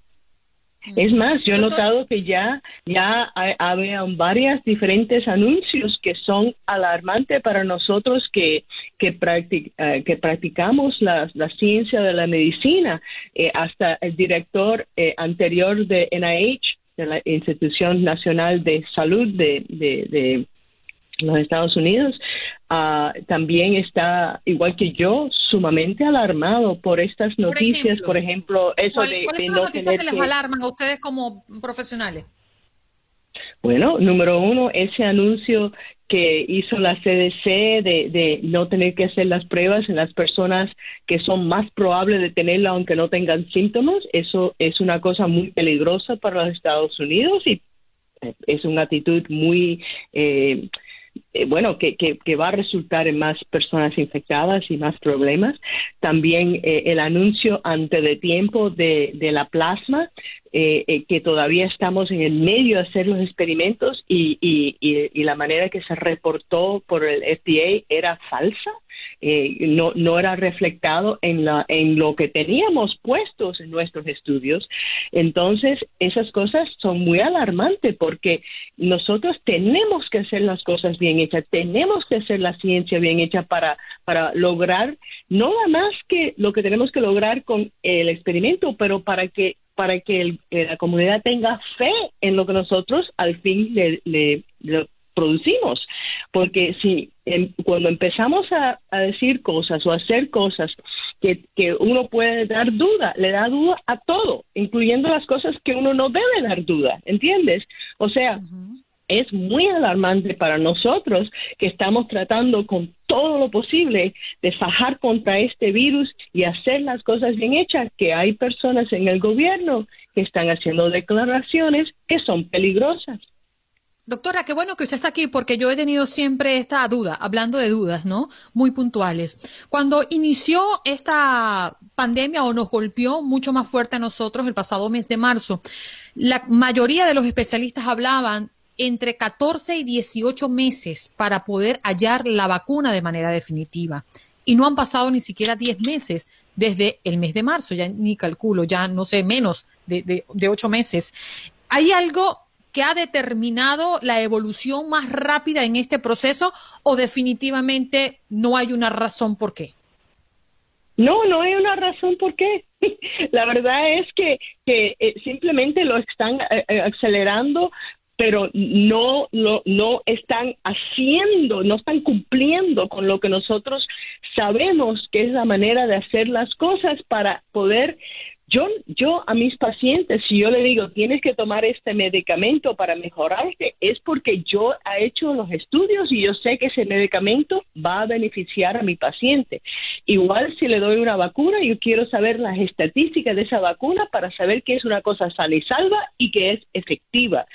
Es más, yo he notado que ya, ya había varias diferentes anuncios que son alarmantes para nosotros que, que, eh, que practicamos la, la, ciencia de la medicina. Eh, hasta el director eh, anterior de NIH, de la Institución Nacional de Salud de, de, de los Estados Unidos, uh, también está, igual que yo, sumamente alarmado por estas noticias, por ejemplo, eso de, ¿cuáles son las noticias que les alarman a ustedes como profesionales? Bueno, número uno, ese anuncio que hizo la CDC de, de, no tener que hacer las pruebas en las personas que son más probables de tenerla aunque no tengan síntomas, eso es una cosa muy peligrosa para los Estados Unidos y es una actitud muy eh, eh, bueno, que, que, va a resultar en más personas infectadas y más problemas. También eh, el anuncio antes de tiempo de, de la plasma, eh, que todavía estamos en el medio de hacer los experimentos y, y, y la manera que se reportó por el FDA era falsa. Eh, no, no era reflectado en, la, en lo que teníamos puestos en nuestros estudios. Entonces, esas cosas son muy alarmantes porque nosotros tenemos que hacer las cosas bien hechas, tenemos que hacer la ciencia bien hecha para, para lograr no nada más que lo que tenemos que lograr con el experimento, pero para que para que eh, la comunidad tenga fe en lo que nosotros al fin le producimos. Porque si em, cuando empezamos a, decir cosas o a hacer cosas que, que, uno puede dar duda, le da duda a todo, incluyendo las cosas que uno no debe dar duda, ¿entiendes? O sea, es muy alarmante para nosotros que estamos tratando con todo lo posible de fajar contra este virus y hacer las cosas bien hechas, que hay personas en el gobierno que están haciendo declaraciones que son peligrosas. Doctora, qué bueno que usted está aquí porque yo he tenido siempre esta duda, hablando de dudas, ¿no? Muy puntuales. Cuando inició esta pandemia o nos golpeó mucho más fuerte a nosotros el pasado mes de marzo, la mayoría de los especialistas hablaban entre 14 y 18 meses para poder hallar la vacuna de manera definitiva. Y no han pasado ni siquiera 10 meses desde el mes de marzo, ya ni calculo, ya no sé, menos de, de, de 8 meses. ¿Hay algo que ha determinado la evolución más rápida en este proceso o definitivamente no hay una razón por qué? No, no hay una razón por qué. La verdad es que, que eh, simplemente lo están eh, eh, acelerando, pero no, no, no están haciendo, no están cumpliendo con lo que nosotros sabemos que es la manera de hacer las cosas para poder yo, yo a mis pacientes, si yo le digo, tienes que tomar este medicamento para mejorarte, es porque yo he hecho los estudios y yo sé que ese medicamento va a beneficiar a mi paciente. Igual si le doy una vacuna, yo quiero saber las estadísticas de esa vacuna para saber que es una cosa sana y salva y que es efectiva.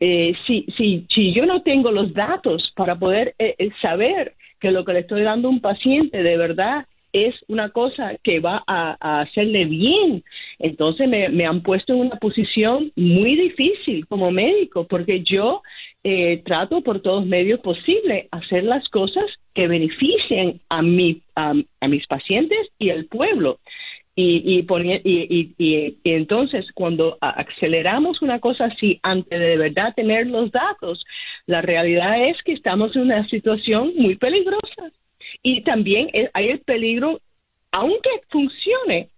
Eh, si, si, si yo no tengo los datos para poder eh, eh, saber que lo que le estoy dando a un paciente de verdad es una cosa que va a, hacerle bien. Entonces me, han puesto en una posición muy difícil como médico porque yo eh, trato por todos medios posibles hacer las cosas que beneficien a, mi, a, mis pacientes y al pueblo. Y, y, y, entonces cuando aceleramos una cosa así antes de, de verdad tener los datos, la realidad es que estamos en una situación muy peligrosa y también hay el peligro, aunque funcione,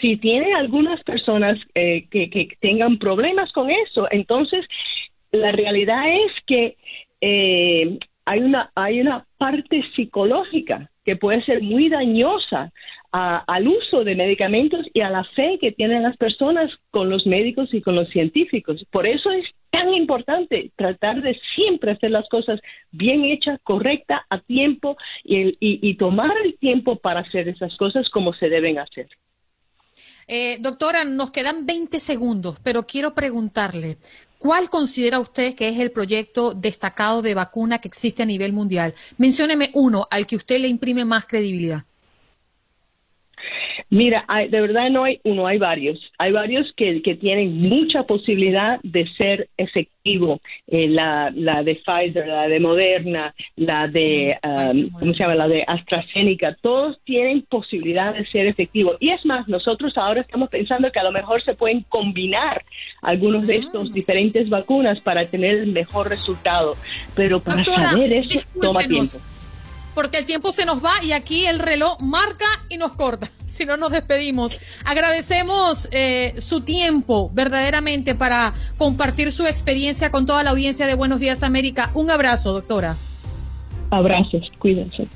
si tiene algunas personas eh, que, que, tengan problemas con eso, entonces la realidad es que eh, hay una hay una parte psicológica que puede ser muy dañosa al uso de medicamentos y a la fe que tienen las personas con los médicos y con los científicos. Por eso es tan importante tratar de siempre hacer las cosas bien hechas, correctas, a tiempo y, tomar el tiempo para hacer esas cosas como se deben hacer. Eh, doctora, nos quedan 20 segundos, pero quiero preguntarle, ¿cuál considera usted que es el proyecto destacado de vacuna que existe a nivel mundial? Mencióneme uno al que usted le imprime más credibilidad. Mira, de verdad no hay uno, hay varios. Hay varios que, que tienen mucha posibilidad de ser efectivo. Eh, la, la de Pfizer, la de Moderna, la de, um, ¿cómo se llama? La de AstraZeneca. Todos tienen posibilidad de ser efectivos. Y es más, nosotros ahora estamos pensando que a lo mejor se pueden combinar algunos de estos mm. diferentes vacunas para tener el mejor resultado. Pero para saber eso toma tiempo porque el tiempo se nos va y aquí el reloj marca y nos corta. Si no, nos despedimos. Agradecemos eh, su tiempo verdaderamente para compartir su experiencia con toda la audiencia de Buenos Días América. Un abrazo, doctora. Abrazos, cuídense.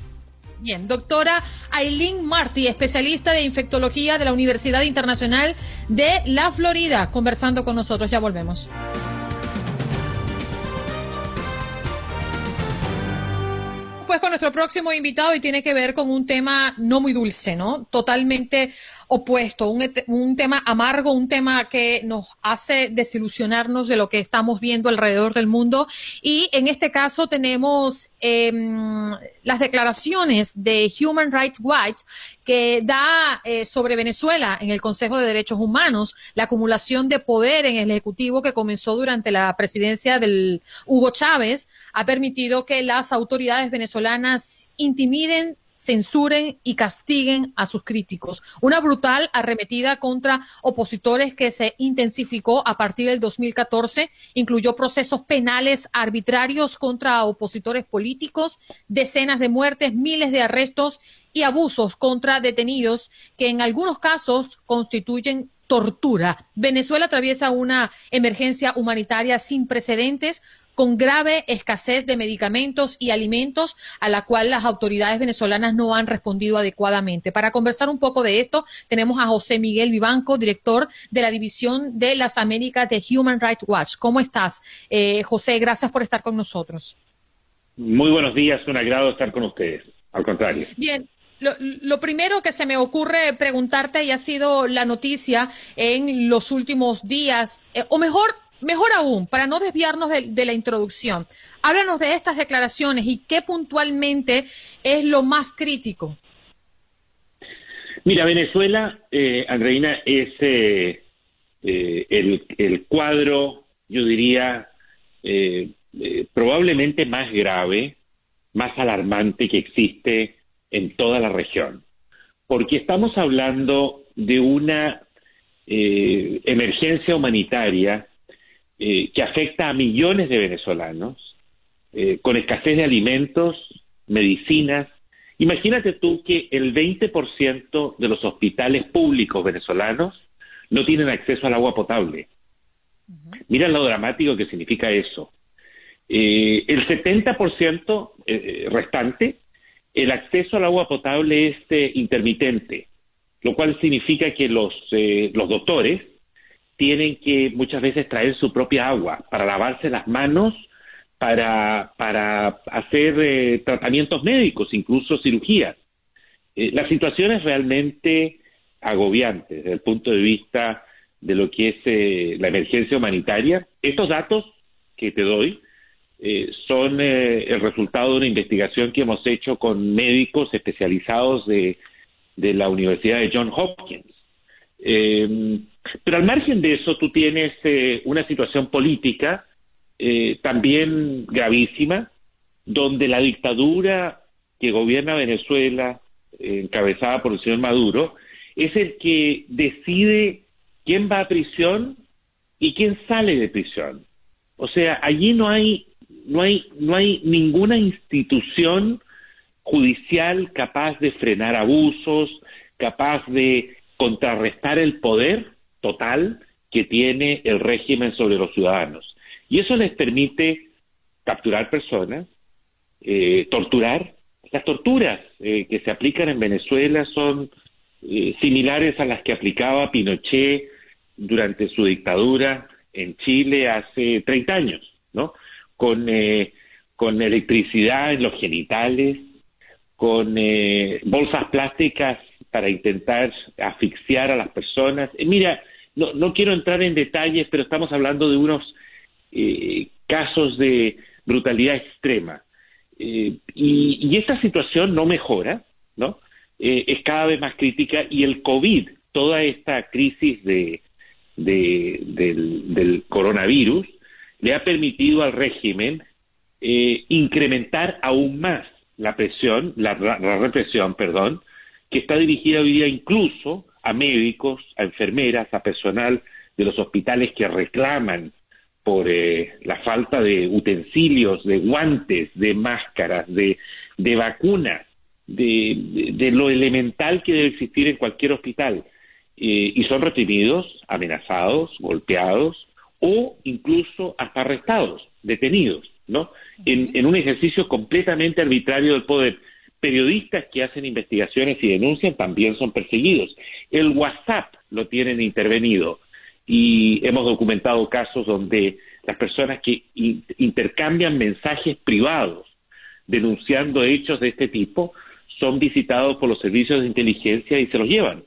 Bien, doctora Aileen Marty, especialista de infectología de la Universidad Internacional de la Florida, conversando con nosotros. Ya volvemos. Pues con nuestro próximo invitado y tiene que ver con un tema no muy dulce, ¿no? Totalmente opuesto, un, un, tema amargo, un tema que nos hace desilusionarnos de lo que estamos viendo alrededor del mundo. Y en este caso tenemos eh, las declaraciones de Human Rights Watch que da eh, sobre Venezuela en el Consejo de Derechos Humanos la acumulación de poder en el Ejecutivo que comenzó durante la presidencia del Hugo Chávez ha permitido que las autoridades venezolanas intimiden censuren y castiguen a sus críticos. Una brutal arremetida contra opositores que se intensificó a partir del 2014, incluyó procesos penales arbitrarios contra opositores políticos, decenas de muertes, miles de arrestos y abusos contra detenidos que en algunos casos constituyen tortura. Venezuela atraviesa una emergencia humanitaria sin precedentes con grave escasez de medicamentos y alimentos a la cual las autoridades venezolanas no han respondido adecuadamente. Para conversar un poco de esto, tenemos a José Miguel Vivanco, director de la División de las Américas de Human Rights Watch. ¿Cómo estás? Eh, José, gracias por estar con nosotros. Muy buenos días, un agrado estar con ustedes. Al contrario. Bien, lo, primero que se me ocurre preguntarte y ha sido la noticia en los últimos días, eh, o mejor, Mejor aún, para no desviarnos de, la introducción, háblanos de estas declaraciones y qué puntualmente es lo más crítico. Mira, Venezuela, eh, Andreina, es eh, eh, el, cuadro, yo diría, eh, eh, probablemente más grave, más alarmante que existe en toda la región, porque estamos hablando de una emergencia humanitaria que afecta a millones de venezolanos, con escasez de alimentos, medicinas. Imagínate tú que el 20% de los hospitales públicos venezolanos no tienen acceso al agua potable. Mira lo dramático que significa eso. Eh, el 70% eh, eh, restante, el acceso al agua potable es eh, intermitente, lo cual significa que los, los doctores tienen que muchas veces traer su propia agua para lavarse las manos, para, para hacer tratamientos médicos, incluso cirugías. la situación es realmente agobiante desde el punto de vista de lo que es eh, la emergencia humanitaria. Estos datos que te doy eh, son eh, el resultado de una investigación que hemos hecho con médicos especializados de, de la Universidad de Johns Hopkins. Pero al margen de eso, tú tienes una situación política también gravísima, donde la dictadura que gobierna Venezuela, encabezada por el señor Maduro, es el que decide quién va a prisión y quién sale de prisión. O sea, allí no hay, no hay, no hay ninguna institución judicial capaz de frenar abusos, capaz de contrarrestar el poder total que tiene el régimen sobre los ciudadanos. Y eso les permite capturar personas, eh, torturar. Las torturas eh, que se aplican en Venezuela son eh, similares a las que aplicaba Pinochet durante su dictadura en Chile hace 30 años, ¿no? Con, con electricidad en los genitales, con bolsas plásticas para intentar asfixiar a las personas. mira, no, no quiero entrar en detalles, pero estamos hablando de unos casos de brutalidad extrema. y, y esta situación no mejora, ¿no? Eh, es cada vez más crítica y el COVID, toda esta crisis de, del, coronavirus, le ha permitido al régimen eh, incrementar aún más la presión, la, represión, perdón, que está dirigida hoy día incluso a médicos, a enfermeras, a personal de los hospitales que reclaman por eh, la falta de utensilios, de guantes, de máscaras, de, de vacunas de, lo elemental que debe existir en cualquier hospital. Eh, y son reprimidos, amenazados, golpeados o incluso hasta arrestados, detenidos, ¿no? En, en un ejercicio completamente arbitrario del poder. Periodistas que hacen investigaciones y denuncian también son perseguidos. El WhatsApp lo tienen intervenido y hemos documentado casos donde las personas que intercambian mensajes privados denunciando hechos de este tipo son visitados por los servicios de inteligencia y se los llevan.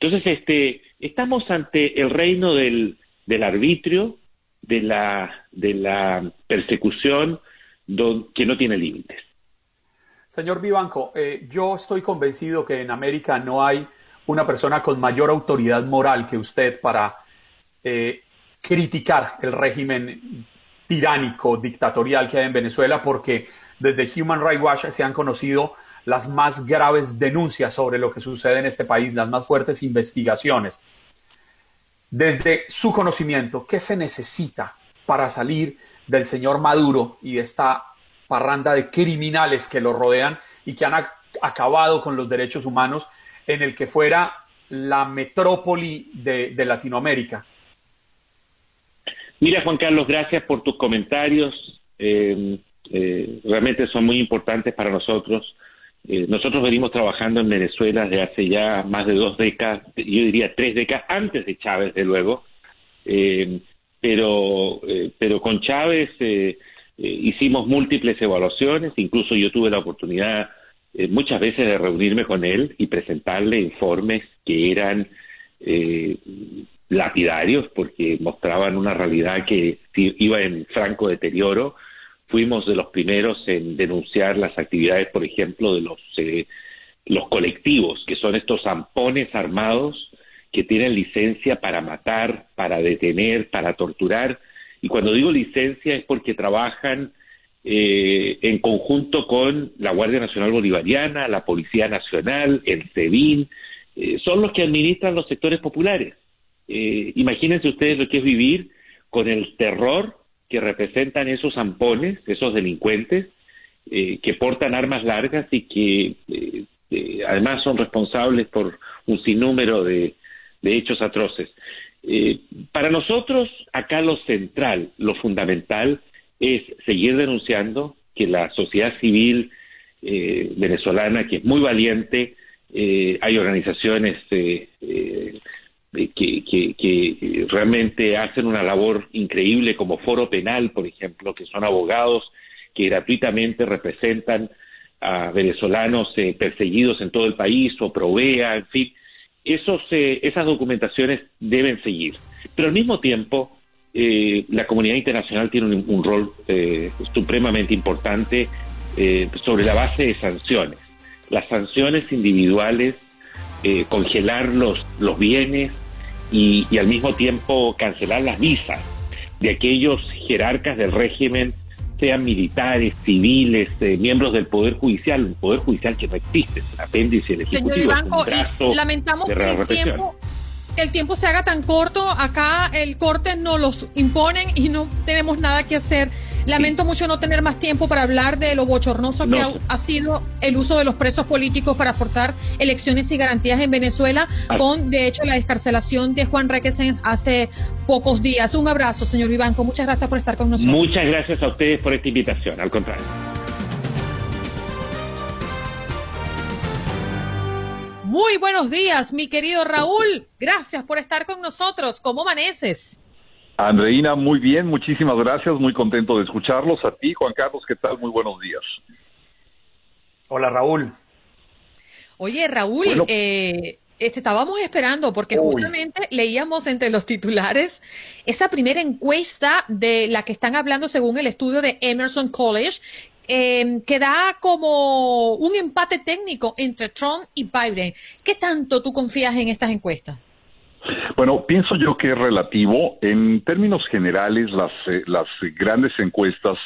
Entonces, este, estamos ante el reino del, del arbitrio, de la, de la persecución que no tiene límites. Señor Vivanco, eh, yo estoy convencido que en América no hay una persona con mayor autoridad moral que usted para eh, criticar el régimen tiránico, dictatorial que hay en Venezuela, porque desde Human Rights Watch se han conocido las más graves denuncias sobre lo que sucede en este país, las más fuertes investigaciones. Desde su conocimiento, ¿qué se necesita para salir del señor Maduro y de esta parranda de criminales que lo rodean y que han acabado con los derechos humanos en el que fuera la metrópoli de, Latinoamérica? Mira, Juan Carlos, gracias por tus comentarios. Eh, eh, realmente son muy importantes para nosotros. Eh, nosotros venimos trabajando en Venezuela desde hace ya más de dos décadas, yo diría tres décadas antes de Chávez, de luego, pero, pero con Chávez hicimos múltiples evaluaciones, incluso yo tuve la oportunidad muchas veces de reunirme con él y presentarle informes que eran lapidarios porque mostraban una realidad que iba en franco deterioro. Fuimos de los primeros en denunciar las actividades, por ejemplo, de los, eh, los colectivos, que son estos zampones armados que tienen licencia para matar, para detener, para torturar, Y cuando digo licencia es porque trabajan eh, en conjunto con la Guardia Nacional Bolivariana, la Policía Nacional, el SEBIN, eh, son los que administran los sectores populares. Eh, imagínense ustedes lo que es vivir con el terror que representan esos zampones, esos delincuentes, que portan armas largas y que además son responsables por un sinnúmero de hechos atroces. Para nosotros, acá lo central, lo fundamental, es seguir denunciando que la sociedad civil eh, venezolana, que es muy valiente, eh, hay organizaciones eh, que, que, realmente hacen una labor increíble como Foro Penal, por ejemplo, que son abogados que gratuitamente representan a venezolanos perseguidos en todo el país o provea, en fin, esos, esas documentaciones deben seguir. Pero al mismo tiempo, eh, la comunidad internacional tiene un, rol eh, supremamente importante eh, sobre la base de sanciones. Las sanciones individuales, congelar los, los bienes y, al mismo tiempo cancelar las visas de aquellos jerarcas del régimen, sean militares, civiles, miembros del Poder Judicial, un Poder Judicial que no existe, un apéndice del Ejecutivo, Señor lamentamos que el tiempo el tiempo se haga tan corto. Acá el corte nos los imponen y no tenemos nada que hacer. Lamento mucho no tener más tiempo para hablar de lo bochornoso que ha, sido el uso de los presos políticos para forzar elecciones y garantías en Venezuela, con de hecho la descarcelación de Juan Requesen hace pocos días. Un abrazo, señor Vivanco. Muchas gracias por estar con nosotros. Muchas gracias a ustedes por esta invitación. Al contrario. Muy buenos días, mi querido Raúl. Gracias por estar con nosotros. ¿Cómo amaneces? Andreina, muy bien, muchísimas gracias, muy contento de escucharlos. A ti, Juan Carlos, ¿qué tal? Muy buenos días. Hola, Raúl. Oye, Raúl, eh, este, estábamos esperando porque justamente leíamos entre los titulares esa primera encuesta de la que están hablando según el estudio de Emerson College, eh, que como un empate técnico entre Trump y Biden. ¿Qué tanto tú confías en estas encuestas? Bueno, pienso yo que es relativo. En términos generales, las, eh, las grandes encuestas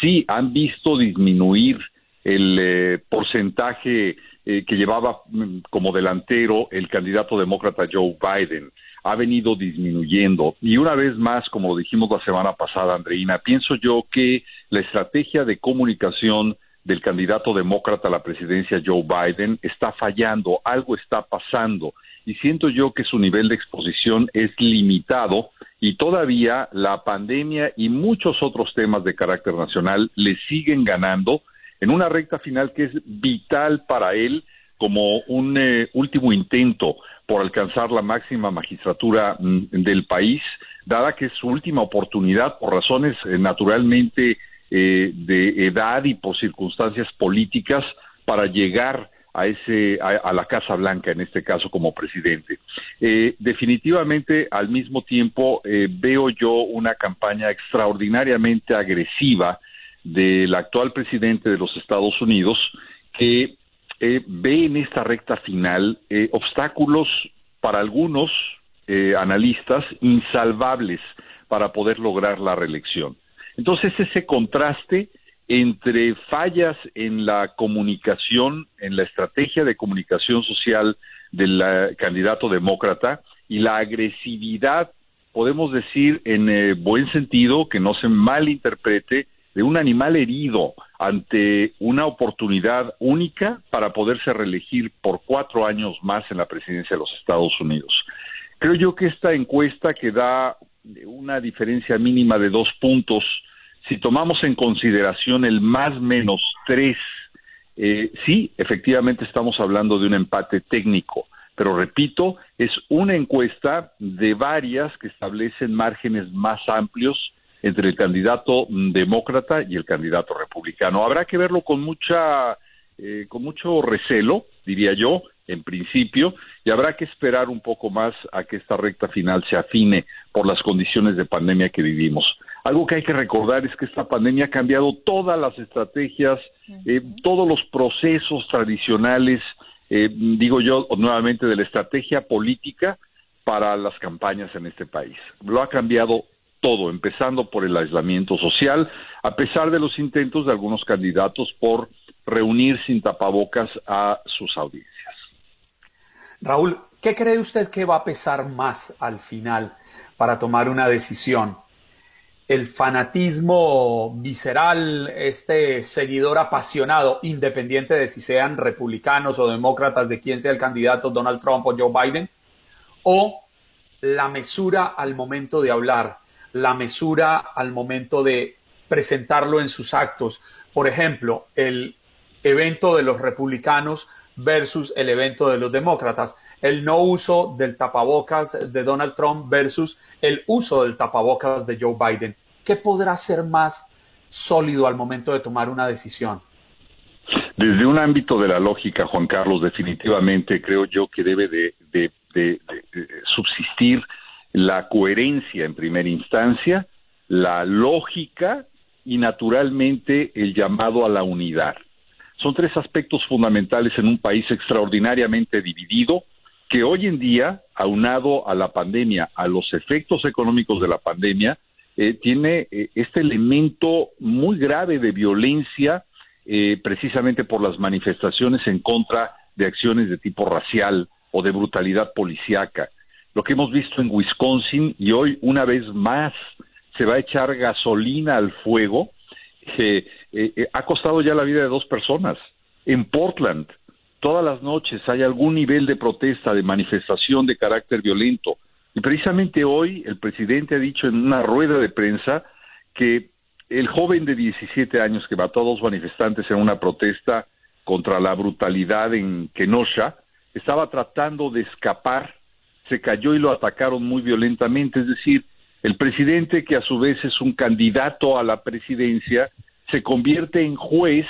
sí han visto disminuir el eh, porcentaje eh, que llevaba mm, como delantero el candidato demócrata Joe Biden ha venido disminuyendo. Y una vez más, como dijimos la semana pasada, Andreina, pienso yo que la estrategia de comunicación del candidato demócrata a la presidencia Joe Biden está fallando, algo está pasando y siento yo que su nivel de exposición es limitado y todavía la pandemia y muchos otros temas de carácter nacional le siguen ganando en una recta final que es vital para él como un eh, último intento por alcanzar la máxima magistratura mm, del país, dada que es su última oportunidad por razones eh, naturalmente eh, de edad y por circunstancias políticas para llegar a ese a, la Casa Blanca en este caso como presidente. Eh, definitivamente al mismo tiempo veo yo una campaña extraordinariamente agresiva del actual presidente de los Estados Unidos que eh, ve en esta recta final eh, obstáculos para algunos eh, analistas insalvables para poder lograr la reelección. Entonces ese contraste entre fallas en la comunicación, en la estrategia de comunicación social del candidato demócrata y la agresividad, podemos decir en buen sentido, que no se malinterprete, de un animal herido ante una oportunidad única para poderse reelegir por cuatro años más en la presidencia de los Estados Unidos. Creo yo que esta encuesta que da una diferencia mínima de dos puntos, si tomamos en consideración el más menos tres, eh, sí, efectivamente estamos hablando de un empate técnico, pero repito, es una encuesta de varias que establecen márgenes más amplios entre el candidato demócrata y el candidato republicano. Habrá que verlo con mucha eh, con mucho recelo, diría yo, en principio, y habrá que esperar un poco más a que esta recta final se afine por las condiciones de pandemia que vivimos. Algo que hay que recordar es que esta pandemia ha cambiado todas las estrategias, eh, todos los procesos tradicionales, eh, digo yo nuevamente, de la estrategia política para las campañas en este país. Lo ha cambiado todo, empezando por el aislamiento social, a pesar de los intentos de algunos candidatos por reunir sin tapabocas a sus audiencias. Raúl, ¿qué cree usted que va a pesar más al final para tomar una decisión? el fanatismo visceral, este seguidor apasionado, independiente de si sean republicanos o demócratas, de quién sea el candidato, Donald Trump o Joe Biden, o la mesura al momento de hablar, la mesura al momento de presentarlo en sus actos. Por ejemplo, el evento de los republicanos versus el evento de los demócratas, el no uso del tapabocas de Donald Trump versus el uso del tapabocas de Joe Biden. ¿qué podrá ser más sólido al momento de tomar una decisión? Desde un ámbito de la lógica, Juan Carlos, definitivamente creo yo que debe de, subsistir la coherencia en primera instancia, la lógica y naturalmente el llamado a la unidad. Son tres aspectos fundamentales en un país extraordinariamente dividido que hoy en día, aunado a la pandemia, a los efectos económicos de la pandemia, eh, tiene eh, este elemento muy grave de violencia eh, precisamente por las manifestaciones en contra de acciones de tipo racial o de brutalidad policíaca. Lo que hemos visto en Wisconsin y hoy una vez más se va a echar gasolina al fuego, ha costado ya la vida de dos personas. En Portland, todas las noches hay algún nivel de protesta, de manifestación de carácter violento. Y precisamente hoy el presidente ha dicho en una rueda de prensa que el joven de 17 años que mató a dos manifestantes en una protesta contra la brutalidad en Kenosha estaba tratando de escapar, se cayó y lo atacaron muy violentamente. Es decir, el presidente, que a su vez es un candidato a la presidencia, se convierte en juez,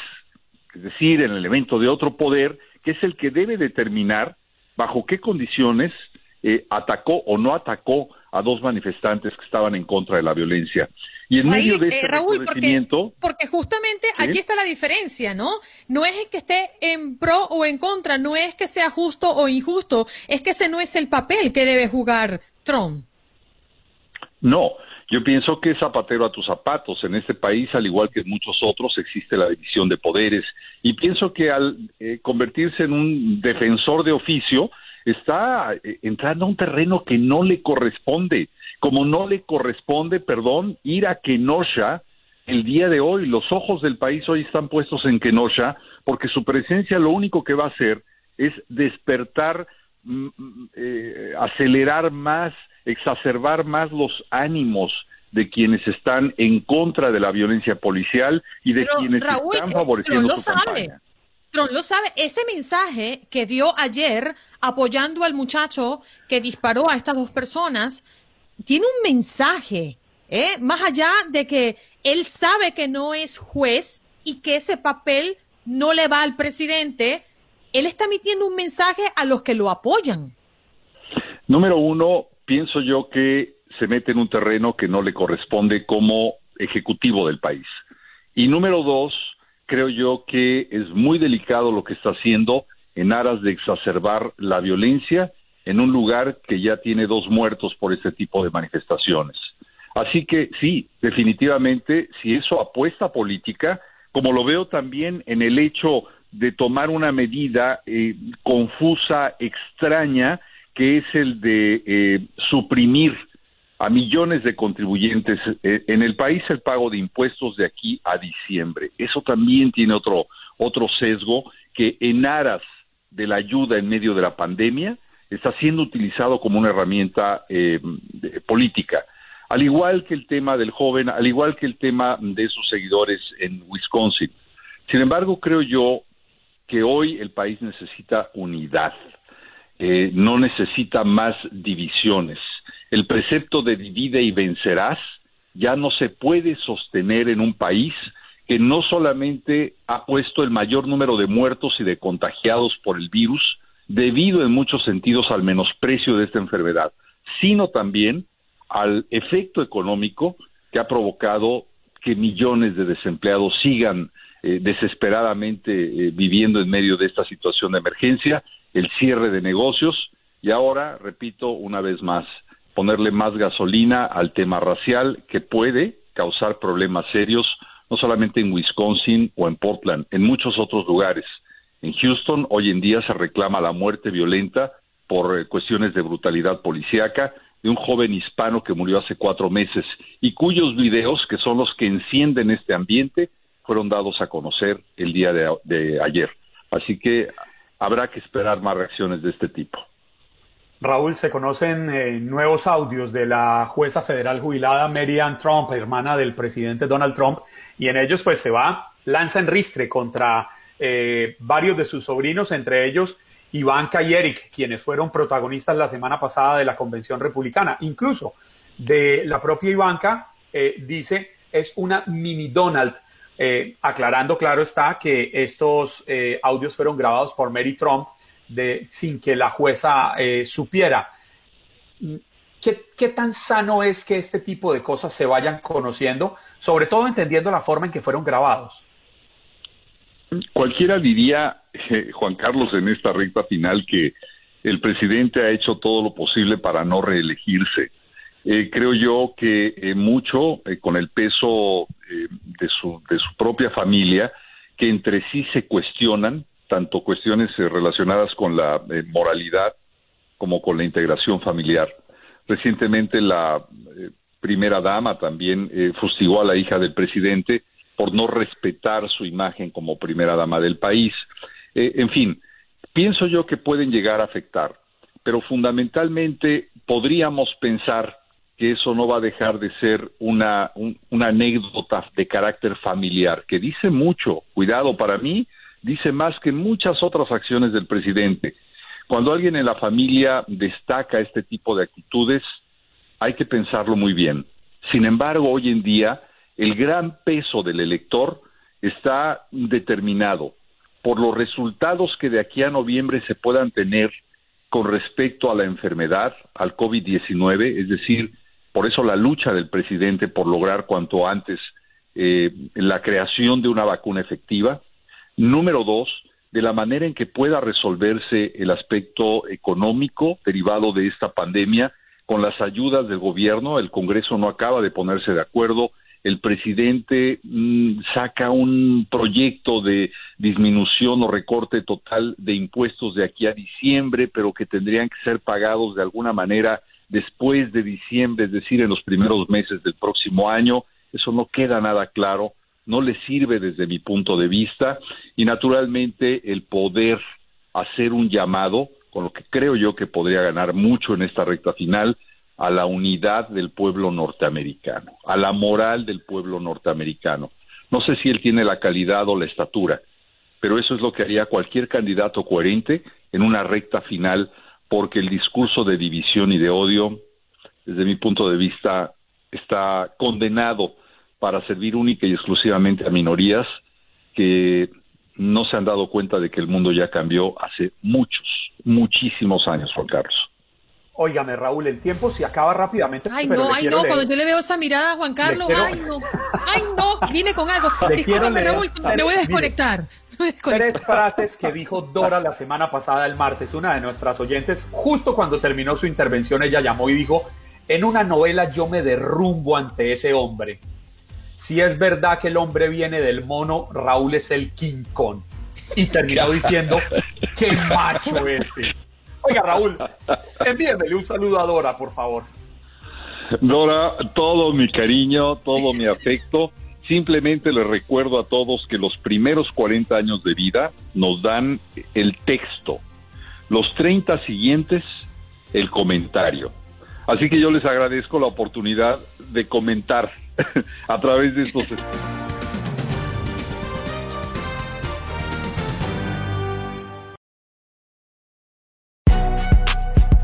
es decir, en el elemento de otro poder, que es el que debe determinar bajo qué condiciones eh, atacó o no atacó a dos manifestantes que estaban en contra de la violencia. Y en medio de este Raúl, porque, justamente allí está la diferencia, ¿no? No es que esté en pro o en contra, no es que sea justo o injusto, es que ese no es el papel que debe jugar Trump. No, yo pienso que es zapatero a tus zapatos. En este país, al igual que en muchos otros, existe la división de poderes. Y pienso que al eh, convertirse en un defensor de oficio, está eh, entrando a un terreno que no le corresponde, como no le corresponde, perdón, ir a Kenosha el día de hoy. Los ojos del país hoy están puestos en Kenosha porque su presencia lo único que va a hacer es despertar, mm, mm, eh, acelerar más, exacerbar más los ánimos de quienes están en contra de la violencia policial y de quienes están eh, favoreciendo su campaña. Trump lo sabe. Ese mensaje que dio ayer apoyando al muchacho que disparó a estas dos personas, tiene un mensaje, ¿eh? más allá de que él sabe que no es juez y que ese papel no le va al presidente, él está emitiendo un mensaje a los que lo apoyan. Número uno, pienso yo que se mete en un terreno que no le corresponde como ejecutivo del país. Y número dos, creo yo que es muy delicado lo que está haciendo en aras de exacerbar la violencia en un lugar que ya tiene dos muertos por este tipo de manifestaciones. Así que sí, definitivamente, si eso apuesta política, como lo veo también en el hecho de tomar una medida eh, confusa, extraña, que es el de eh, suprimir a millones de contribuyentes eh, en el país el pago de impuestos de aquí a diciembre. Eso también tiene otro, otro sesgo que en aras de la ayuda en medio de la pandemia está siendo utilizado como una herramienta eh, política. Al igual que el tema del joven, al igual que el tema de sus seguidores en Wisconsin. Sin embargo, creo yo que hoy el país necesita unidad, eh, no necesita más divisiones el precepto de divide y vencerás ya no se puede sostener en un país que no solamente ha puesto el mayor número de muertos y de contagiados por el virus, debido en muchos sentidos al menosprecio de esta enfermedad, sino también al efecto económico que ha provocado que millones de desempleados sigan eh, desesperadamente eh, viviendo en medio de esta situación de emergencia, el cierre de negocios y ahora, repito una vez más, ponerle más gasolina al tema racial que puede causar problemas serios, no solamente en Wisconsin o en Portland, en muchos otros lugares. En Houston hoy en día se reclama la muerte violenta por eh, cuestiones de brutalidad policíaca de un joven hispano que murió hace cuatro meses y cuyos videos, que son los que encienden este ambiente, fueron dados a conocer el día de, ayer. Así que habrá que esperar más reacciones de este tipo. Raúl, se conocen eh, nuevos audios de la jueza federal jubilada Mary Ann Trump, hermana del presidente Donald Trump, y en ellos pues se va, lanza en ristre contra eh, varios de sus sobrinos, entre ellos Ivanka y Eric, quienes fueron protagonistas la semana pasada de la convención republicana. Incluso de la propia Ivanka eh, dice es una mini Donald, eh, aclarando claro está que estos eh, audios fueron grabados por Mary Trump de, sin que la jueza supiera. ¿Qué, ¿Qué tan sano es que este tipo de cosas se vayan conociendo, sobre todo entendiendo la forma en que fueron grabados? Cualquiera diría, eh, Juan Carlos, en esta recta final que el presidente ha hecho todo lo posible para no reelegirse. Eh, creo yo que eh, mucho con el peso de, su, de su propia familia, que entre sí se cuestionan, tanto cuestiones relacionadas con la moralidad como con la integración familiar. Recientemente la primera dama también fustigó a la hija del presidente por no respetar su imagen como primera dama del país. Eh, en fin, pienso yo que pueden llegar a afectar, pero fundamentalmente podríamos pensar que eso no va a dejar de ser una, una anécdota de carácter familiar, que dice mucho, cuidado para mí, dice más que muchas otras acciones del presidente. Cuando alguien en la familia destaca este tipo de actitudes, hay que pensarlo muy bien. Sin embargo, hoy en día, el gran peso del elector está determinado por los resultados que de aquí a noviembre se puedan tener con respecto a la enfermedad, al COVID-19, es decir, por eso la lucha del presidente por lograr cuanto antes eh, la creación de una vacuna efectiva. Número dos, de la manera en que pueda resolverse el aspecto económico derivado de esta pandemia con las ayudas del gobierno. El Congreso no acaba de ponerse de acuerdo el presidente mm, saca un proyecto de disminución o recorte total de impuestos de aquí a diciembre, pero que tendrían que ser pagados de alguna manera después de diciembre, es decir, en los primeros meses del próximo año. Eso no queda nada claro, no le sirve desde mi punto de vista y naturalmente el poder hacer un llamado, con lo que creo yo que podría ganar mucho en esta recta final, a la unidad del pueblo norteamericano, a la moral del pueblo norteamericano. No sé si él tiene la calidad o la estatura, pero eso es lo que haría cualquier candidato coherente en una recta final, porque el discurso de división y de odio, desde mi punto de vista, está condenado para servir única y exclusivamente a minorías que no se han dado cuenta de que el mundo ya cambió hace muchos, muchísimos años, Juan Carlos. Óigame, Raúl, el tiempo se acaba rápidamente. Ay, no, ay, no, cuando yo le veo esa mirada a Juan Carlos, ay, no, ay, no, viene con algo. Discúlpame, Raúl, me voy a desconectar. Tres frases que dijo Dora la semana pasada, el martes, una de nuestras oyentes, justo cuando terminó su intervención, ella llamó y dijo, en una novela yo me derrumbo ante ese hombre. Si es verdad que el hombre viene del mono, Raúl es el King Kong. Y terminó diciendo, qué macho ese. Oiga, Raúl, envíenmele un saludo a Dora, por favor. Dora, todo mi cariño, todo mi afecto. Simplemente les recuerdo a todos que los primeros 40 años de vida nos dan el texto. Los 30 siguientes, el comentario. Así que yo les agradezco la oportunidad de comentar a través de estos...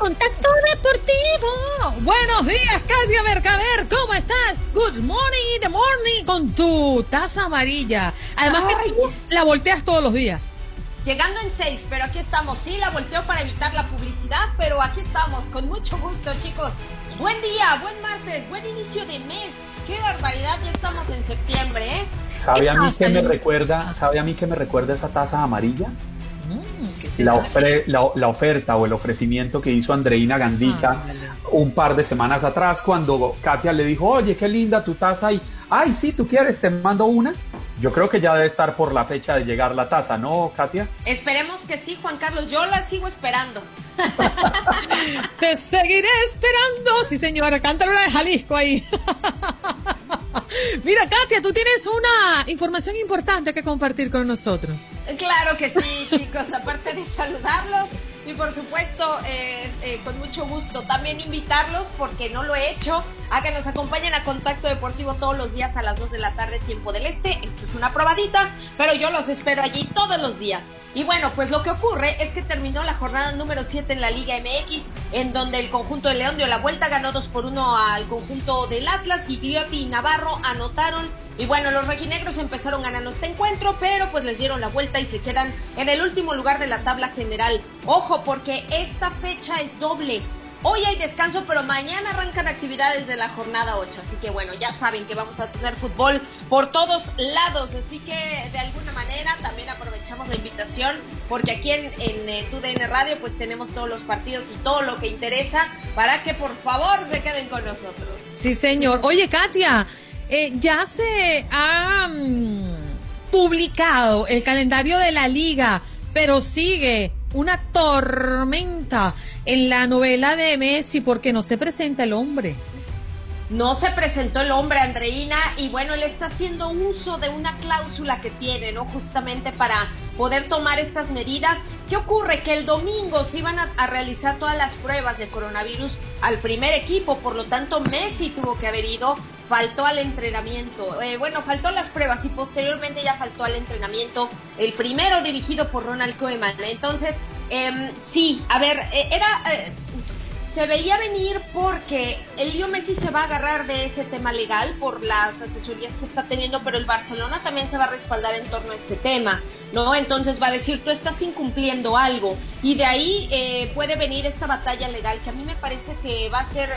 Contacto Deportivo. Buenos días, Katia Mercader. ¿Cómo estás? Good morning in the morning con tu taza amarilla. Además que tú la volteas todos los días. Llegando en seis, pero aquí estamos. Sí, la volteo para evitar la publicidad, pero aquí estamos. Con mucho gusto, chicos. Buen día, buen martes, buen inicio de mes. Qué barbaridad, ya estamos en septiembre, ¿eh? ¿Sabe a mí que me recuerda, sabe a mí que me recuerda esa taza amarilla? La, la, oferta o el ofrecimiento que hizo Andreina Gandica ah, un par de semanas atrás cuando Katia le dijo, oye, qué linda tu taza y, ay, sí, tú quieres, te mando una. Yo creo que ya debe estar por la fecha de llegar la taza, ¿no, Katia? Esperemos que sí, Juan Carlos. Yo la sigo esperando. Te seguiré esperando. Sí, señora. Cántalo de Jalisco ahí. Mira, Katia, tú tienes una información importante que compartir con nosotros. Claro que sí, chicos. Aparte de saludarlos, y por supuesto, eh, eh, con mucho gusto también invitarlos, porque no lo he hecho, a que nos acompañen a Contacto Deportivo todos los días a las 2 de la tarde, tiempo del este. Esto es una probadita, pero yo los espero allí todos los días. Y bueno, pues lo que ocurre es que terminó la jornada número 7 en la Liga MX, en donde el conjunto de León dio la vuelta, ganó 2 por 1 al conjunto del Atlas, Gigliotti y Navarro anotaron. Y bueno, los rojinegros empezaron ganando este encuentro, pero pues les dieron la vuelta y se quedan en el último lugar de la tabla general. Ojo, porque esta fecha es doble. Hoy hay descanso, pero mañana arrancan actividades de la jornada 8. Así que bueno, ya saben que vamos a tener fútbol por todos lados. Así que de alguna manera también aprovechamos la invitación porque aquí en, en eh, Radio pues tenemos todos los partidos y todo lo que interesa para que por favor se queden con nosotros. Sí, señor. Oye, Katia, eh, ya se ha mm, publicado el calendario de la liga, pero sigue una tormenta en la novela de Messi porque no se presenta el hombre. No se presentó el hombre, Andreina, y bueno, él está haciendo uso de una cláusula que tiene, ¿no? Justamente para poder tomar estas medidas. ¿Qué ocurre? Que el domingo se iban a, realizar todas las pruebas de coronavirus al primer equipo, por lo tanto Messi tuvo que haber ido, faltó al entrenamiento, eh, bueno, faltó las pruebas y posteriormente ya faltó al entrenamiento, el primero dirigido por Ronald Koeman. Entonces, eh, sí, a ver, eh, era... Se veía venir porque el Leo Messi se va a agarrar de ese tema legal por las asesorías que está teniendo, pero el Barcelona también se va a respaldar en torno a este tema, ¿no? Entonces va a decir, tú estás incumpliendo algo. Y de ahí eh, puede venir esta batalla legal que a mí me parece que va a ser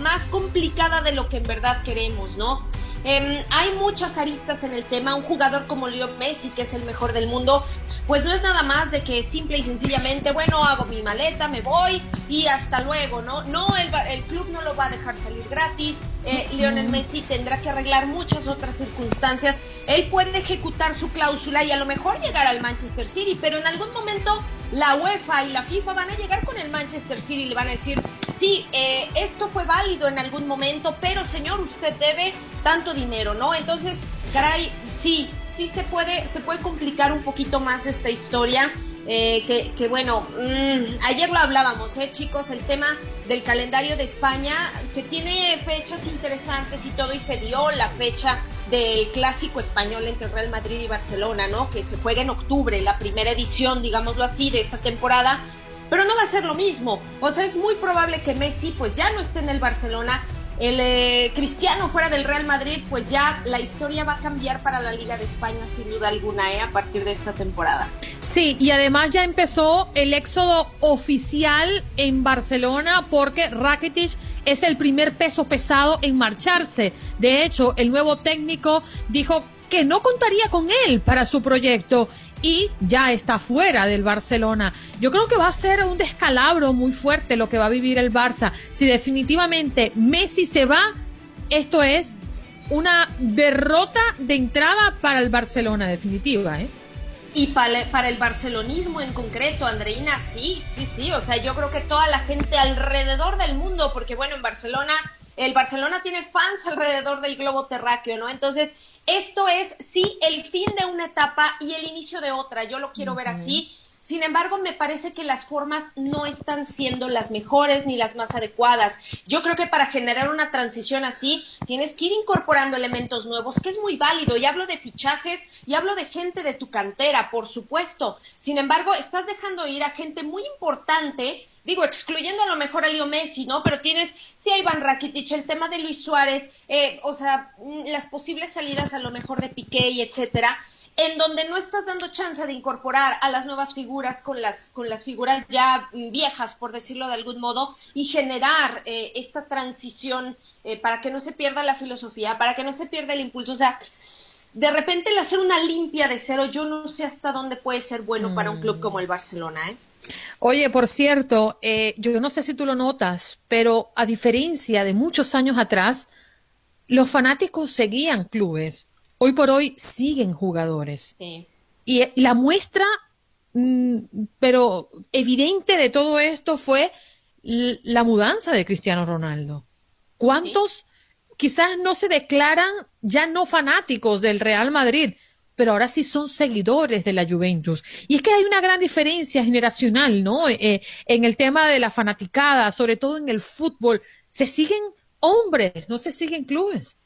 más complicada de lo que en verdad queremos, ¿no? Em, hay muchas aristas en el tema. Un jugador como Leo Messi, que es el mejor del mundo, pues no es nada más de que simple y sencillamente, bueno, hago mi maleta, me voy y hasta luego, ¿no? No, el, el club no lo va a dejar salir gratis. Eh, Lionel Messi tendrá que arreglar muchas otras circunstancias. Él puede ejecutar su cláusula y a lo mejor llegar al Manchester City, pero en algún momento la UEFA y la FIFA van a llegar con el Manchester City y le van a decir, sí, eh, esto fue válido en algún momento, pero señor, usted debe tanto dinero, ¿no? Entonces, caray, sí, sí se puede, se puede complicar un poquito más esta historia. Eh, que, que, bueno, mm, ayer lo hablábamos, ¿eh, chicos? El tema del calendario de España, que tiene fechas interesantes y todo, y se dio la fecha del clásico español entre Real Madrid y Barcelona, ¿no? Que se juega en octubre, la primera edición, digámoslo así, de esta temporada pero no va a ser lo mismo. O sea, es muy probable que Messi pues ya no esté en el Barcelona. El eh, Cristiano fuera del Real Madrid, pues ya la historia va a cambiar para la Liga de España sin duda alguna, ¿eh? A partir de esta temporada. Sí, y además ya empezó el éxodo oficial en Barcelona porque Rakitic es el primer peso pesado en marcharse. De hecho, el nuevo técnico dijo que no contaría con él para su proyecto y ya está fuera del Barcelona. Yo creo que va a ser un descalabro muy fuerte lo que va a vivir el Barça. Si definitivamente Messi se va, esto es una derrota de entrada para el Barcelona, definitiva, ¿eh? Y para, el barcelonismo en concreto, Andreina, sí, sí, sí. O sea, yo creo que toda la gente alrededor del mundo, porque bueno, en Barcelona, el Barcelona tiene fans alrededor del globo terráqueo, ¿no? Entonces, esto es, sí, el fin de una etapa y el inicio de otra. Yo lo quiero ver así. Sin embargo, me parece que las formas no están siendo las mejores ni las más adecuadas. Yo creo que para generar una transición así, tienes que ir incorporando elementos nuevos, que es muy válido. Y hablo de fichajes y hablo de gente de tu cantera, por supuesto. Sin embargo, estás dejando ir a gente muy importante digo, excluyendo a lo mejor a Leo Messi, ¿no? Pero tienes, sí a Iván Rakitic, el tema de Luis Suárez, eh, o sea, mm, las posibles salidas a lo mejor de Piqué y etcétera, en donde no estás dando chance de incorporar a las nuevas figuras con las, con las figuras ya viejas, por decirlo de algún modo, y generar eh, esta transición eh, para que no se pierda la filosofía, para que no se pierda el impulso. O sea, de repente el hacer una limpia de cero, yo no sé hasta dónde puede ser bueno para un club como el Barcelona, ¿eh? Oye, por cierto, eh, yo no sé si tú lo notas, pero a diferencia de muchos años atrás, los fanáticos seguían clubes. Hoy por hoy siguen jugadores. Y la muestra, mm, pero evidente de todo esto fue la mudanza de Cristiano Ronaldo. ¿Cuántos quizás no se declaran ya no fanáticos del Real Madrid, pero ahora sí son seguidores de la Juventus. Y es que hay una gran diferencia generacional, ¿no? Eh, eh, en el tema de la fanaticada, sobre todo en el fútbol. Se siguen hombres, no se siguen clubes.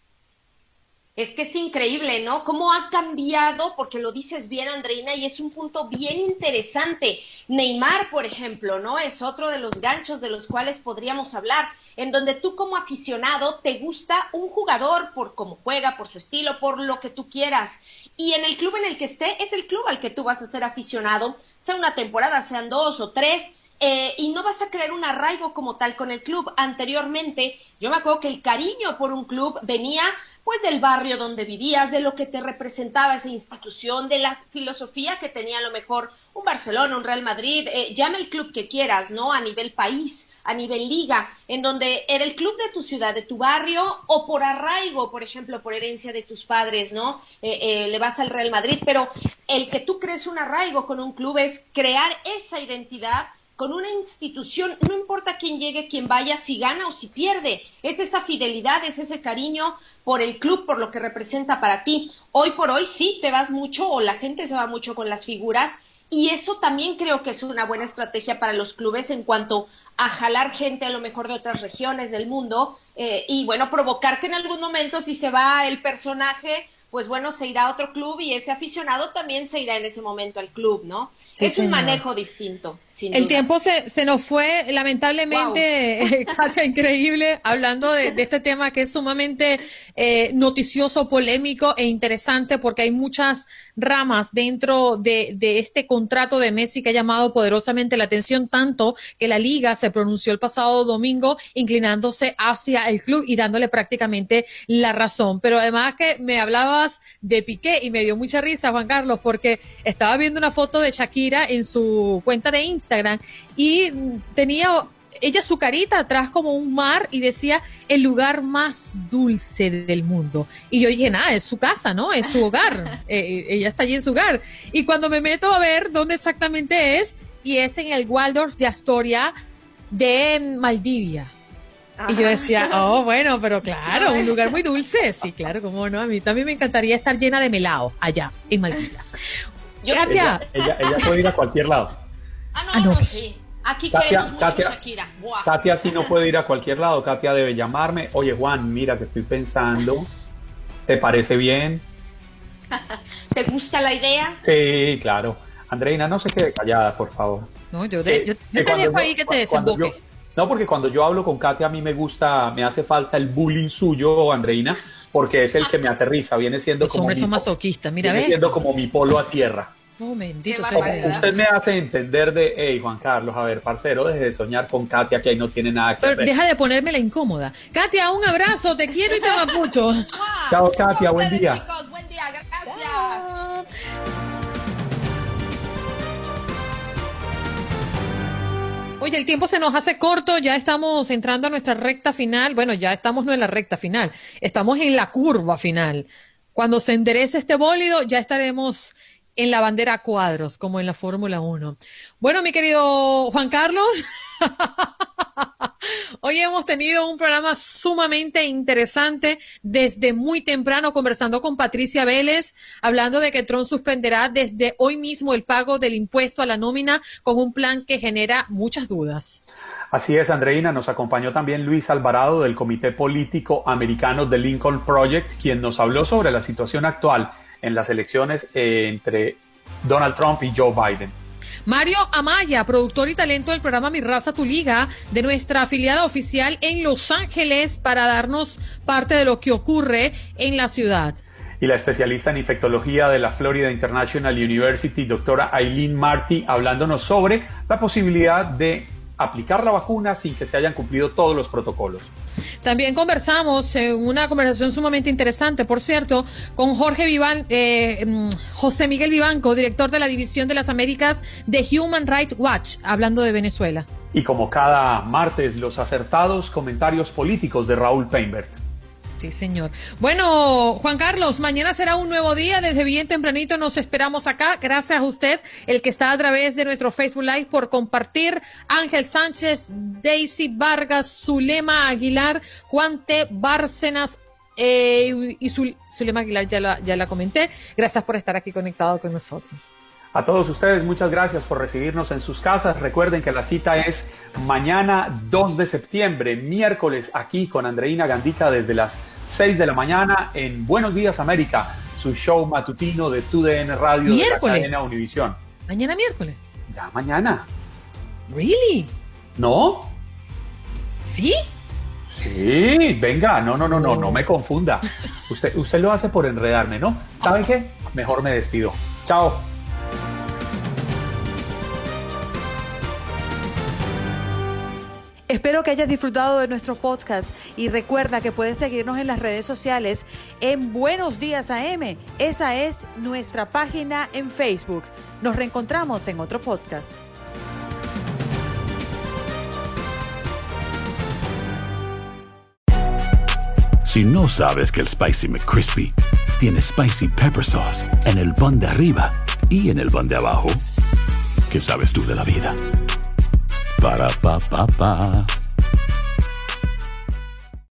Es que es increíble, ¿no? Cómo ha cambiado, porque lo dices bien, Andreina, y es un punto bien interesante. Neymar, por ejemplo, ¿no? Es otro de los ganchos de los cuales podríamos hablar en donde tú como aficionado te gusta un jugador por cómo juega, por su estilo, por lo que tú quieras. Y en el club en el que esté, es el club al que tú vas a ser aficionado, sea una temporada, sean dos o tres, eh, y no vas a crear un arraigo como tal con el club. Anteriormente, yo me acuerdo que el cariño por un club venía pues del barrio donde vivías, de lo que te representaba esa institución, de la filosofía que tenía a lo mejor un Barcelona, un Real Madrid, eh, llame el club que quieras, ¿no? A nivel país a nivel liga, en donde era el club de tu ciudad, de tu barrio, o por arraigo, por ejemplo, por herencia de tus padres, ¿no? Eh, eh, le vas al Real Madrid, pero el que tú crees un arraigo con un club es crear esa identidad con una institución, no importa quién llegue, quién vaya, si gana o si pierde, es esa fidelidad, es ese cariño por el club, por lo que representa para ti. Hoy por hoy sí te vas mucho o la gente se va mucho con las figuras y eso también creo que es una buena estrategia para los clubes en cuanto a jalar gente a lo mejor de otras regiones del mundo eh, y bueno, provocar que en algún momento si se va el personaje pues bueno, se irá a otro club y ese aficionado también se irá en ese momento al club, ¿no? es un manejo distinto. El tiempo se, se, nos fue, lamentablemente, increíble, hablando de, este tema que es sumamente eh, noticioso, polémico e interesante porque hay muchas ramas dentro de, de este contrato de Messi que ha llamado poderosamente la atención, tanto que la liga se pronunció el pasado domingo inclinándose hacia el club y dándole prácticamente la razón. Pero además que me hablaba de Piqué y me dio mucha risa, Juan Carlos, porque estaba viendo una foto de Shakira en su cuenta de Instagram y tenía ella su carita atrás como un mar y decía el lugar más dulce del mundo. Y yo dije, nada, es su casa, ¿no? Es su hogar. Eh, eh, ella está allí en su hogar. Y cuando me meto a ver dónde exactamente es, y es en el Waldorf de Astoria de Maldivia. Y yo decía, oh, bueno, pero claro, un lugar muy dulce. Sí, claro, cómo no. A mí también me encantaría estar llena de melao allá, en Maldita. Katia. Ella, ella, puede ir a cualquier lado. Ah, no, ah, no, pues. sí. Aquí Katia, mucho Katia, Shakira. Katia sí no puede ir a cualquier lado. Katia debe llamarme. Oye, Juan, mira que estoy pensando. ¿Te parece bien? ¿Te gusta la idea? Sí, claro. Andreina, no se quede callada, por favor. No, yo, de, yo, te dejo ahí que te desemboque. No, porque cuando yo hablo con Katia, a mí me gusta, me hace falta el bullying suyo, Andreina, porque es el que me aterriza, viene siendo como. mi, mira, Viene siendo como mi polo a tierra. Oh, bendito Usted me hace entender de, hey, Juan Carlos, a ver, parcero, deje de soñar con Katia, que ahí no tiene nada que Pero hacer. Deja de ponerme la incómoda. Katia, un abrazo, te quiero y te amo mucho. Chao, Katia, buen día. Chicos, buen día, gracias. Oye, el tiempo se nos hace corto, ya estamos entrando a nuestra recta final. Bueno, ya estamos no en la recta final, estamos en la curva final. Cuando se enderece este bólido, ya estaremos en la bandera cuadros, como en la Fórmula 1. Bueno, mi querido Juan Carlos. Hoy hemos tenido un programa sumamente interesante desde muy temprano conversando con Patricia Vélez, hablando de que Trump suspenderá desde hoy mismo el pago del impuesto a la nómina con un plan que genera muchas dudas. Así es, Andreina. Nos acompañó también Luis Alvarado del Comité Político Americano de Lincoln Project, quien nos habló sobre la situación actual en las elecciones entre Donald Trump y Joe Biden. Mario Amaya, productor y talento del programa Mi Raza Tu Liga, de nuestra afiliada oficial en Los Ángeles, para darnos parte de lo que ocurre en la ciudad. Y la especialista en infectología de la Florida International University, doctora Aileen Marty, hablándonos sobre la posibilidad de aplicar la vacuna sin que se hayan cumplido todos los protocolos. También conversamos en una conversación sumamente interesante, por cierto, con Jorge Vivan, eh, mm, José Miguel Vivanco, director de la División de las Américas de Human Rights Watch, hablando de Venezuela. Y como cada martes, los acertados comentarios políticos de Raúl Peinbert. Sí, señor. Bueno, Juan Carlos, mañana será un nuevo día. Desde bien tempranito nos esperamos acá. Gracias a usted, el que está a través de nuestro Facebook Live, por compartir. Ángel Sánchez, Daisy Vargas, Zulema Aguilar, Juan T. Bárcenas, eh, y Zulema Aguilar ya la, ya la comenté. Gracias por estar aquí conectado con nosotros. A todos ustedes, muchas gracias por recibirnos en sus casas. Recuerden que la cita es mañana 2 de septiembre, miércoles, aquí con Andreina Gandita desde las 6 de la mañana en Buenos Días América, su show matutino de TUDN Radio ¿Miércoles? de la cadena Univisión. ¿Mañana miércoles? Ya mañana. ¿Really? ¿No? ¿Sí? Sí, venga, no, no, no, no, no me confunda. Usted, usted lo hace por enredarme, ¿no? ¿Saben qué? Mejor me despido. Chao. Espero que hayas disfrutado de nuestro podcast y recuerda que puedes seguirnos en las redes sociales en Buenos Días AM. Esa es nuestra página en Facebook. Nos reencontramos en otro podcast. Si no sabes que el Spicy McCrispy tiene Spicy Pepper Sauce en el pan de arriba y en el pan de abajo, ¿qué sabes tú de la vida? Para, pa, pa, pa.